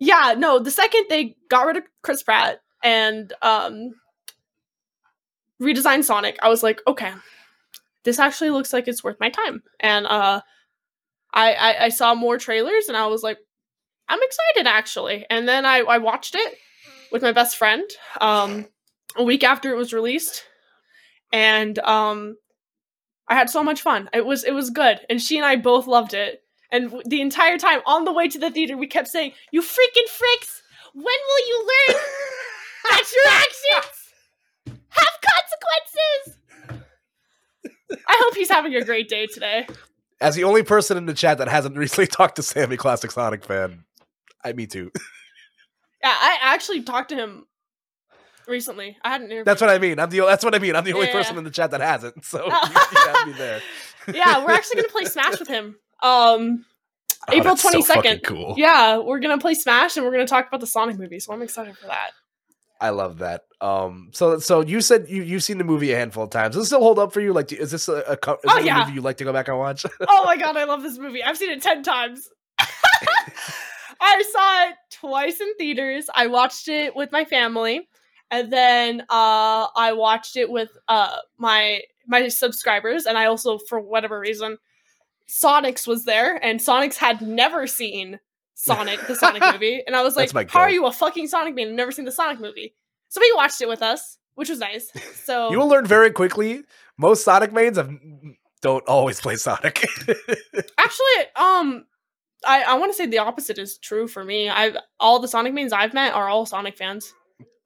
yeah no the second they got rid of chris pratt and um redesigned sonic i was like okay this actually looks like it's worth my time and uh i i, I saw more trailers and i was like i'm excited actually and then i i watched it with my best friend um a week after it was released and um I had so much fun. It was it was good, and she and I both loved it. And the entire time on the way to the theater, we kept saying, "You freaking fricks! When will you learn that your actions have consequences?" I hope he's having a great day today. as the only person in the chat that hasn't recently talked to Sammy Classic Sonic fan, I me too. Yeah, I actually talked to him recently. I hadn't. interview. That's what I mean. I'm the that's what I mean. I'm the only Yeah. person in the chat that hasn't. So you, Oh. you there. yeah, we're actually gonna play Smash with him. Um, Oh, April that's so 22nd. cool. yeah, we're gonna play Smash, and we're gonna talk about the Sonic movie. So I'm excited for that. I love that. Um, so so you said you you've seen the movie a handful of times. Does it still hold up for you? Like, is this a, a, is Oh, this a movie you like to go back and watch? oh my god, I love this movie. I've seen it 10 times. I saw it twice in theaters. I watched it with my family. And then uh I watched it with uh my my subscribers and I also for whatever reason Sonix was there and Sonix had never seen Sonic the Sonic movie and I was like how are you a fucking Sonic man? I've never seen the Sonic movie. So he watched it with us, which was nice. So you will learn very quickly. Most Sonic mains have, don't always play Sonic. Actually, um, I I want to say the opposite is true for me. I've all the Sonic mains I've met are all Sonic fans.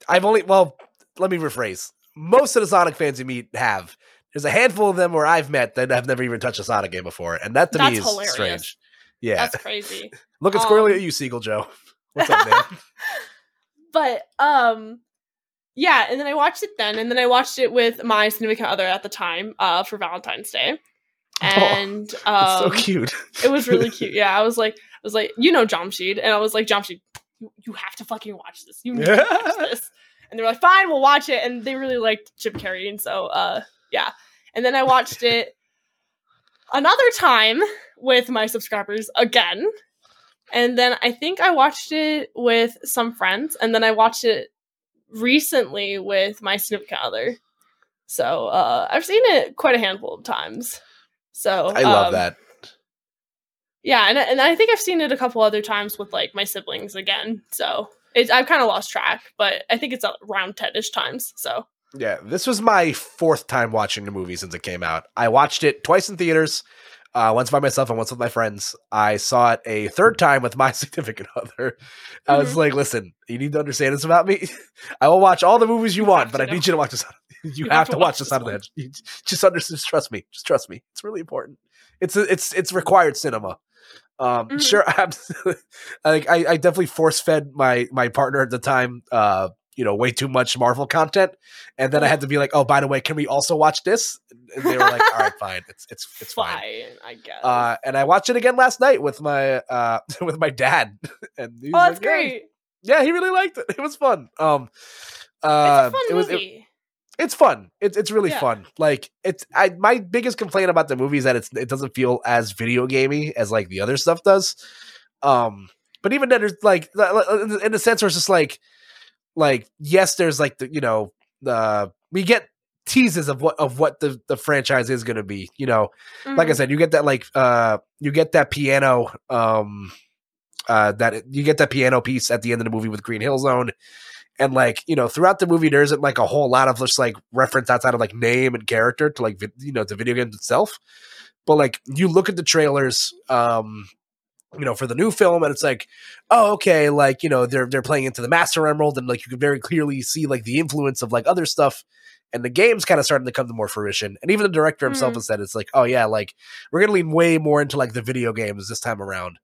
I've only well, let me rephrase. Most of the Sonic fans you meet have. There's a handful of them where I've met that have never even touched a Sonic game before, and that to me is hilarious. strange. Yeah, That's crazy. looking squarely um, at you, Siegel Joe. What's up, man? but um, yeah, and then I watched it then, and then I watched it with my significant other at the time, uh, for Valentine's Day, and It's um, so cute. it was really cute. Yeah, I was like, I was like, you know, Jamshid, and I was like, Jamshid, you, you have to fucking watch this. You need to watch this. And they were like, fine, we'll watch it. And they really liked Chip Carrey, and so uh, yeah. And then I watched it another time with my subscribers again. And then I think I watched it with some friends, and then I watched it recently with my significant other. So uh, I've seen it quite a handful of times. So I love um, that. yeah, and and I think I've seen it a couple other times with like my siblings again. So it, I've kind of lost track, but I think it's around ten-ish times. So Yeah, this was my fourth time watching the movie since it came out. I watched it twice in theaters, uh, once by myself and once with my friends. I saw it a third time with my significant other. I was Mhm. like, "Listen, you need to understand this about me. I will watch all the movies you, You want, but I know. need you to watch this. You, have, to watch this out of the. You just understand. Just trust me. Just trust me. It's really important. It's it's it's required cinema. Um, Mhm. sure, absolutely. Like I, I definitely force fed my my partner at the time. Uh, you know, way too much Marvel content, and then I had to be like, oh, by the way, can we also watch this? And they were like, all right, fine. It's it's it's fine. fine, I guess. Uh, and I watched it again last night with my uh with my dad, and oh, that's like, great. Yeah, he really liked it. It was fun. Um, uh, it's a fun it was it- it's fun. It's it's really Yeah. fun. Like it's I my biggest complaint about the movie is that it's it doesn't feel as video gamey as like the other stuff does. Um, but even then, there's like in the sense where it's just like like yes, there's like the you know the we get teases of what of what the the franchise is going to be. You know, like I Mhm. said, you get that like uh you get that piano um uh that you get that piano piece at the end of the movie with Green Hill Zone. And like, you know, throughout the movie there isn't like a whole lot of just like reference outside of like name and character to like vi- you know, the video games itself. But like you look at the trailers um you know, for the new film, and it's like, oh, okay, like you know, they're they're playing into the Master Emerald, and like you can very clearly see like the influence of like other stuff, and the game's kind of starting to come to more fruition. And even the director himself Mhm. has said it's like, oh yeah, like we're gonna lean way more into like the video games this time around.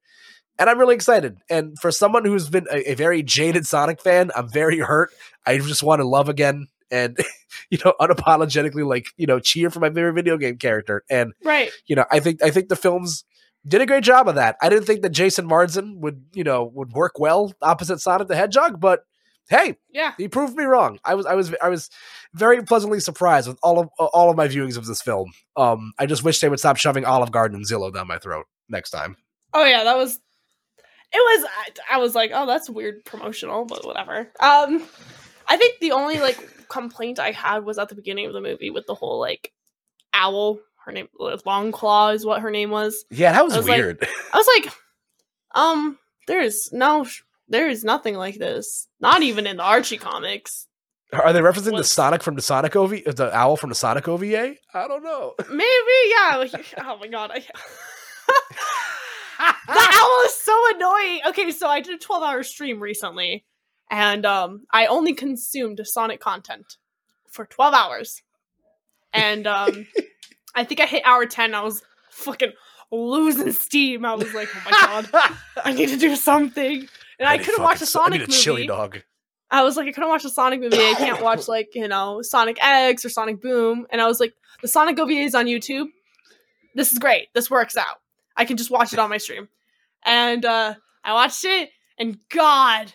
And I'm really excited. And for someone who's been a, a very jaded Sonic fan, I'm very hurt. I just want to love again and you know unapologetically like you know cheer for my favorite video game character. And right. you know I think I think the films did a great job of that. I didn't think that Jason Marsden would you know would work well opposite Sonic the Hedgehog, but hey, Yeah. he proved me wrong. I was I was I was very pleasantly surprised with all of all of my viewings of this film. Um, I just wish they would stop shoving Olive Garden and Zillow down my throat next time. Oh yeah, that was. It was. I, I was like, oh, that's weird promotional, but whatever. Um, I think the only like complaint I had was at the beginning of the movie with the whole like owl. Her name Longclaw is what her name was. Yeah, that was, I was like- weird. I was like, um, there is no, there is nothing like this. Not even in the Archie comics. Are they referencing the Sonic from the Sonic OV, the owl from the Sonic OVA? I don't know. Maybe, yeah. oh my god, I. the owl is so annoying. Okay, so I did a 12 hour stream recently, and um, I only consumed Sonic content for 12 hours. And um, I think I hit hour 10. I was fucking losing steam. I was like, oh my god, I need to do something. And I, couldn't watch a so- I Sonic need a movie. chili dog. I was like, I couldn't watch a Sonic movie. I can't watch like you know Sonic X or Sonic Boom. And I was like, the Sonic OVA is on YouTube. This is great. This works out. I can just watch it on my stream. And uh I watched it, and God,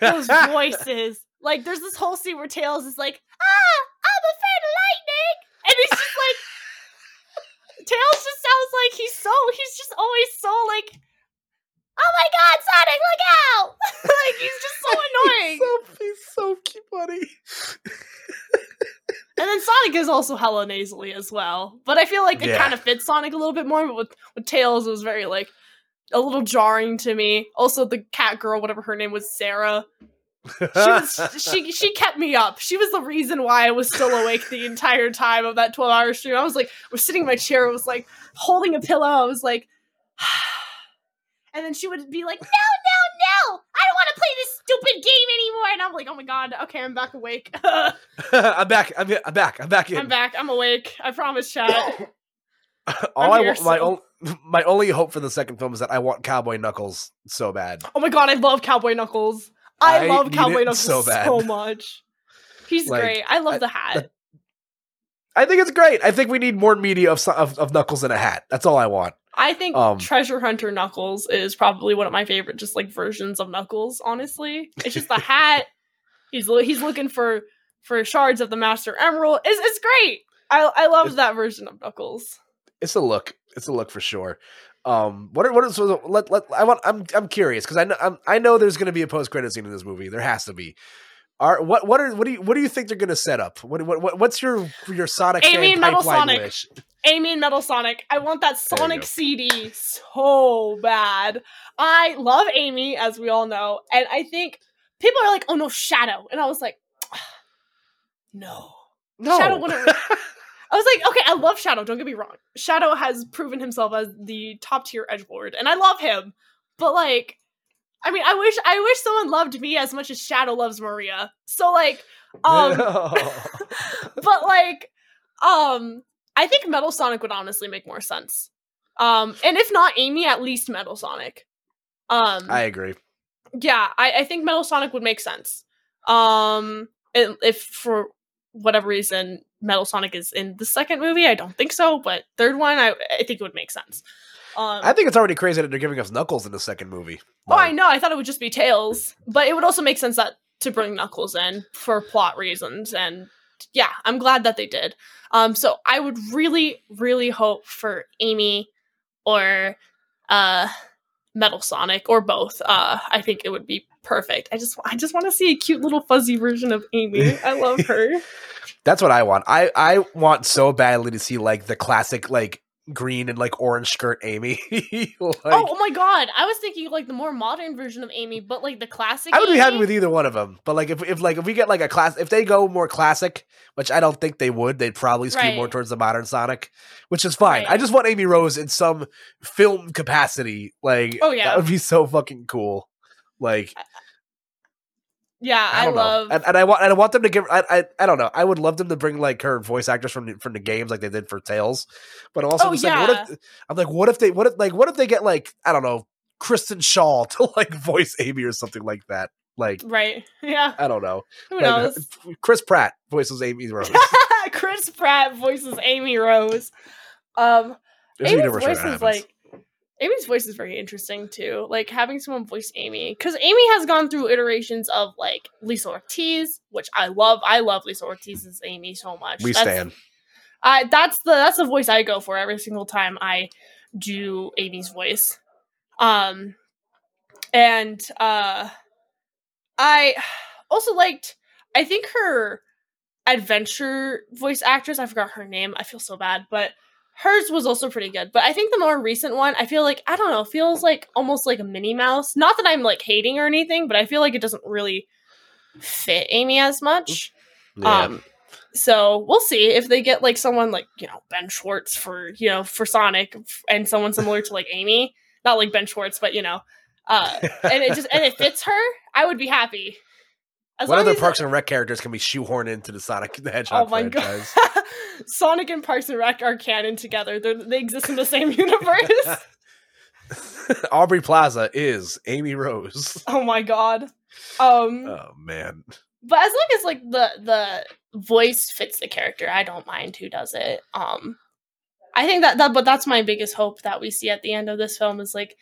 those voices. Like, there's this whole scene where Tails is like, "Ah, I'm afraid of lightning," and it's just like Tails just sounds like he's so he's just always so like, "Oh my God, Sonic, look out!" like he's just so annoying. He's so, he's so cute, buddy. And then Sonic is also hella nasally as well. But I feel like it Yeah. kind of fits Sonic a little bit more. But with, with Tails, it was very like a little jarring to me. Also, the cat girl, whatever her name was, Sarah. She was she she kept me up. She was the reason why I was still awake the entire time of that twelve hour stream. I was like, I was sitting in my chair, I was like holding a pillow. I was like, and then she would be like, no, no, no, I don't want to play this stupid game anymore. And I'm like, oh my god, okay, I'm back awake. I'm back. I'm, I'm back. I'm back in. I'm back. I'm awake. I promise, chat. All I'm I want, my, my only hope for the second film is that I want Cowboy Knuckles so bad. Oh my god, I love Cowboy Knuckles. I, I love Cowboy it so so, much. He's Like, great. I love I- the hat. I think it's great. I think we need more media of, of, of Knuckles in a hat. That's all I want. I think Um, Treasure Hunter Knuckles is probably one of my favorite, just like versions of Knuckles. Honestly, it's just the hat. He's lo- he's looking for for shards of the Master Emerald. It's it's great. I I love that version of Knuckles. It's a look. It's a look for sure. Um, what are, what is let, let I want I'm I'm curious because I know I'm, I know there's going to be a post credit scene in this movie. There has to be. Are what what are what do you what do you think they're going to set up? What, what what what's your your Sonic Amy and Metal Sonic. wish? Amy and Metal Sonic. I want that Sonic. CD so bad. I love Amy, as we all know, and I think people are like, "Oh no, Shadow," and I was like, "No." No. Shadow wouldn't- I was like, okay, I love Shadow. Don't get me wrong. Shadow has proven himself as the top tier edgelord, and I love him. But like, I mean, I wish I wish someone loved me as much as Shadow loves Maria. So like, um, but like, um, I think Metal Sonic would honestly make more sense. Um, and if not Amy, at least Metal Sonic. Um, I agree. yeah, I, I think Metal Sonic would make sense. Um, if for whatever reason Metal Sonic is in the second movie, I don't think so, but third one, I, I think it would make sense. Um, I think it's already crazy that they're giving us Knuckles in the second movie. oh, I know. I thought it would just be Tails, but it would also make sense that to bring Knuckles in for plot reasons, and yeah, I'm glad that they did. Um, so I would really, really hope for Amy or uh Metal Sonic or both. Uh, I think it would be perfect. I just, I just want to see a cute little fuzzy version of Amy. I love her. That's what I want. I I want so badly to see like the classic like green and like orange skirt Amy. like, oh, oh my god! I was thinking like the more modern version of Amy, but like the classic. I would be happy with either one of them. But like if if like if we get like a class if they go more classic, which I don't think they would, they'd probably skew Right. more towards the modern Sonic, which is fine. Right. I just want Amy Rose in some film capacity. Like Oh, yeah. that would be so fucking cool. Like Yeah, I I, love. and, and I want and I want them to give. I, I I don't know. I would love them to bring like her voice actors from the, from the games like they did for Tails, but also Oh, just like, what if I'm like, what if they what if like what if they get like I don't know Kristen Schaal to like voice Amy or something like that. Like right? Yeah. I don't know. Who Like, knows? Chris Pratt voices Amy Rose. Chris Pratt voices Amy Rose. Um, There's Amy's voice is like Amy's voice is very interesting too. Like having someone voice Amy, because Amy has gone through iterations of like Lisa Ortiz, which I love. I love Lisa Ortiz's Amy so much. we That's- stand. I that's the that's the voice I go for every single time I do Amy's voice. Um and uh I also liked I think her adventure voice actress, I forgot her name. I feel so bad, but hers was also pretty good. But I think the more recent one, I feel like I don't know, feels like almost like a Minnie Mouse. Not that I'm like hating or anything, but I feel like it doesn't really fit Amy as much. Yeah. Um, so we'll see if they get like someone like you know Ben Schwartz for you know for Sonic and someone similar to like Amy, not like Ben Schwartz, but you know, uh, and it just and it fits her. I would be happy. As what other Parks and Rec characters can be shoehorned into the Sonic the Hedgehog Oh my franchise? god, Sonic and Parks and Rec are canon together. They're, they exist in the same universe. Aubrey Plaza is Amy Rose. oh my god. Um, Oh man. but as long as like the the voice fits the character i don't mind who does it um i think that, that but that's my biggest hope that we see at the end of this film is like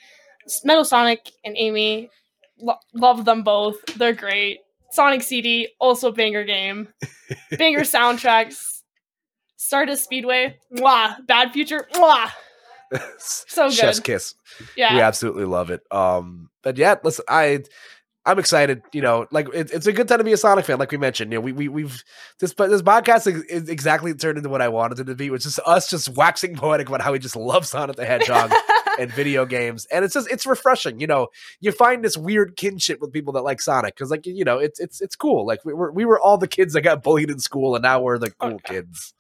metal sonic and amy lo- love them both they're great sonic cd also banger game banger soundtracks stardust speedway Mwah. bad future Mwah. So good. Chef's kiss. yeah We absolutely love it. Um, but yeah, listen, I I'm excited. You know, like it, it's a good time to be a Sonic fan. Like we mentioned, you know, we we we've this but this podcast is, is exactly turned into what I wanted it to be, which is us just waxing poetic about how we just love Sonic the Hedgehog and video games, and it's just it's refreshing. You know, you find this weird kinship with people that like Sonic because, like, you know, it's it's it's cool. Like we were we were all the kids that got bullied in school, and now we're the Oh, cool yeah. kids.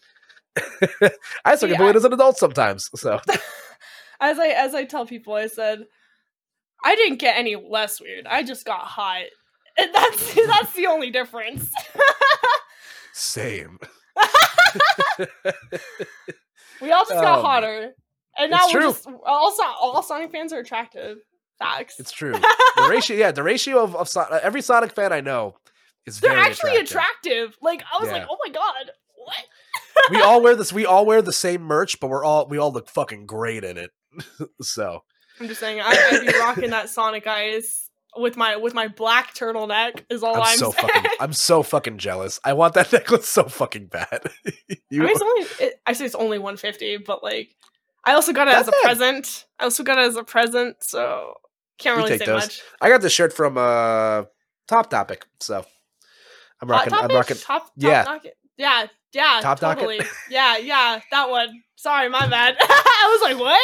I still get bullied as an adult sometimes. So as I as I tell people, I said, I didn't get any less weird. I just got hot. And that's that's the only difference. same. we all just got Um, hotter. And now we're true. just all, all Sonic fans are attractive. Facts. It's true. the ratio, yeah, the ratio of, of every Sonic fan I know is They're very actually attractive. attractive. Like I was Yeah. like, oh my god, what? we all wear this. We all wear the same merch, but we're all we all look fucking great in it. so I'm just saying, I, I'd be rocking that Sonic Eyes with my with my black turtleneck. Is all I'm, I'm, so saying. fucking. I'm so fucking jealous. I want that necklace so fucking bad. you, I, mean, it's only, it, I say it's only 150, but like, I also got it as a it. present. I also got it as a present, so can't really take say those. much. I got this shirt from uh Top Topic, so I'm rocking. I'm rocking. Top, top yeah. Docket. Yeah, yeah, Top Docket? totally. yeah, yeah, that one. Sorry, my bad. I was like, what?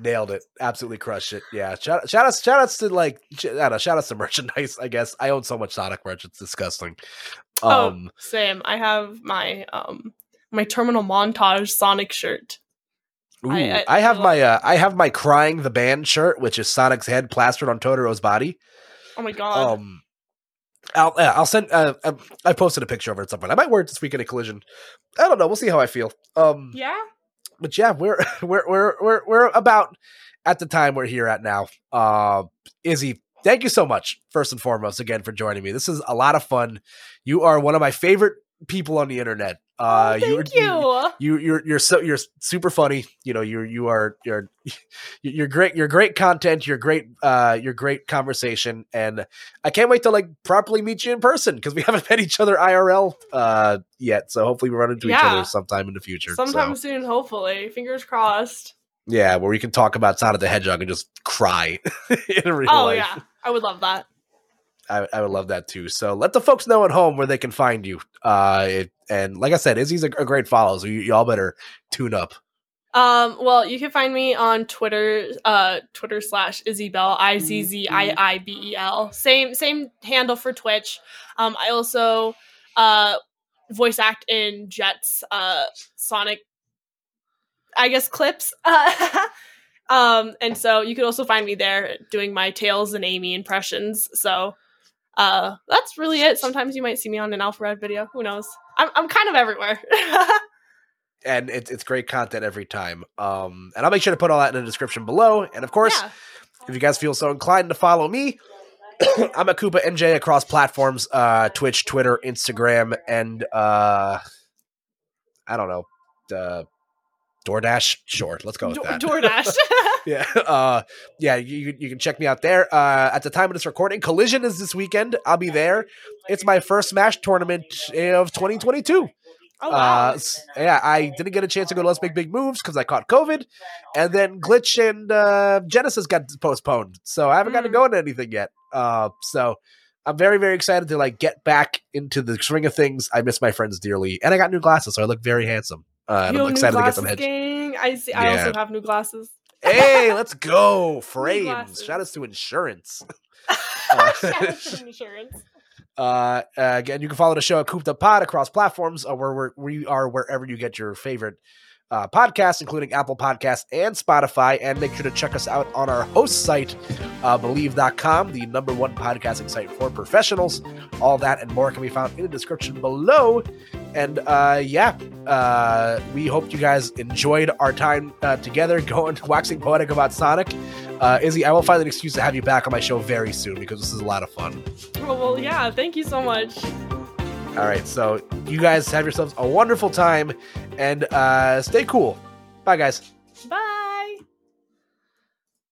Nailed it. Absolutely crushed it. Yeah. Shout, shout outs, shout outs to like, I don't know, shout outs to merchandise, I guess. I own so much Sonic merch. It's disgusting. Oh. Um, Same. I have my um my terminal montage Sonic shirt. ooh, I- I, I- have my, uh, I have my crying the band shirt, which is Sonic's head plastered on Totoro's body. Oh my god. Um, I'll, yeah, I'll send, uh, I, I posted a picture of it at some point. I might wear it this weekend at Collision. I don't know. We'll see how I feel. Um, yeah. But yeah, we're we're we're we're we're about at the time we're here at now. Uh, Izzy, thank you so much first and foremost again for joining me. This is a lot of fun. You are one of my favorite people on the internet. Uh, oh, thank you. you you're you're so you're super funny. You know you're you are you're you're great. You're great content. You're great. Uh, you're great conversation, and I can't wait to like properly meet you in person because we haven't met each other IRL uh yet. So hopefully we run into each other sometime in the future. so. Sometime soon, hopefully. Fingers crossed. Yeah, where we can talk about Sonic the Hedgehog and just cry in real Oh life. yeah, I would love that. I, I would love that too. So let the folks know at home where they can find you. Uh, it, and like I said, Izzy's a, a great follow, so you, y'all better tune up. Um, well, you can find me on Twitter, uh, Twitter slash Izziibel, I Z Z I I B E L. Same same handle for Twitch. Um, I also uh voice act in Jet's uh Sonic, I guess clips. Um, and so you can also find me there doing my Tails and Amy impressions. So. Uh, that's really it. Sometimes you might see me on an Alpharad video. Who knows? I'm I'm kind of everywhere. And it's it's great content every time. Um, and I'll make sure to put all that in the description below. And of course, yeah. if you guys feel so inclined to follow me, I'm a Koopa NJ across platforms, uh, Twitch, Twitter, Instagram, and uh, I don't know, uh, DoorDash. Sure, let's go with that. DoorDash. yeah uh yeah you, you can check me out there uh at the time of this recording collision is this weekend i'll be there it's my first smash tournament of 2022 oh wow. uh yeah i didn't get a chance to go to let's make big moves because i caught covid and then glitch and uh genesis got postponed so i haven't got to Mm. go into anything yet uh so i'm very very excited to like get back into the swing of things i miss my friends dearly and i got new glasses so i look very handsome uh, and i'm excited to get some glasses, head gang. I see. I Yeah. also have new glasses. hey let's go frames shout outs to insurance Shout out to insurance. Uh, uh, again, you can follow the show at Koopd Up Pod across platforms, uh, where we're, we are wherever you get your favorite uh, podcasts, including Apple Podcasts and Spotify. And make sure to check us out on our host site, uh, Bleav.com, the number one podcasting site for professionals. All that and more can be found in the description below. And uh, yeah, uh, we hope you guys enjoyed our time uh, together, going waxing poetic about Sonic. Uh, Izzy, I will find an excuse to have you back on my show very soon because this is a lot of fun. Well, well, yeah. Thank you so much. All right, so you guys have yourselves a wonderful time and uh, stay cool. Bye, guys.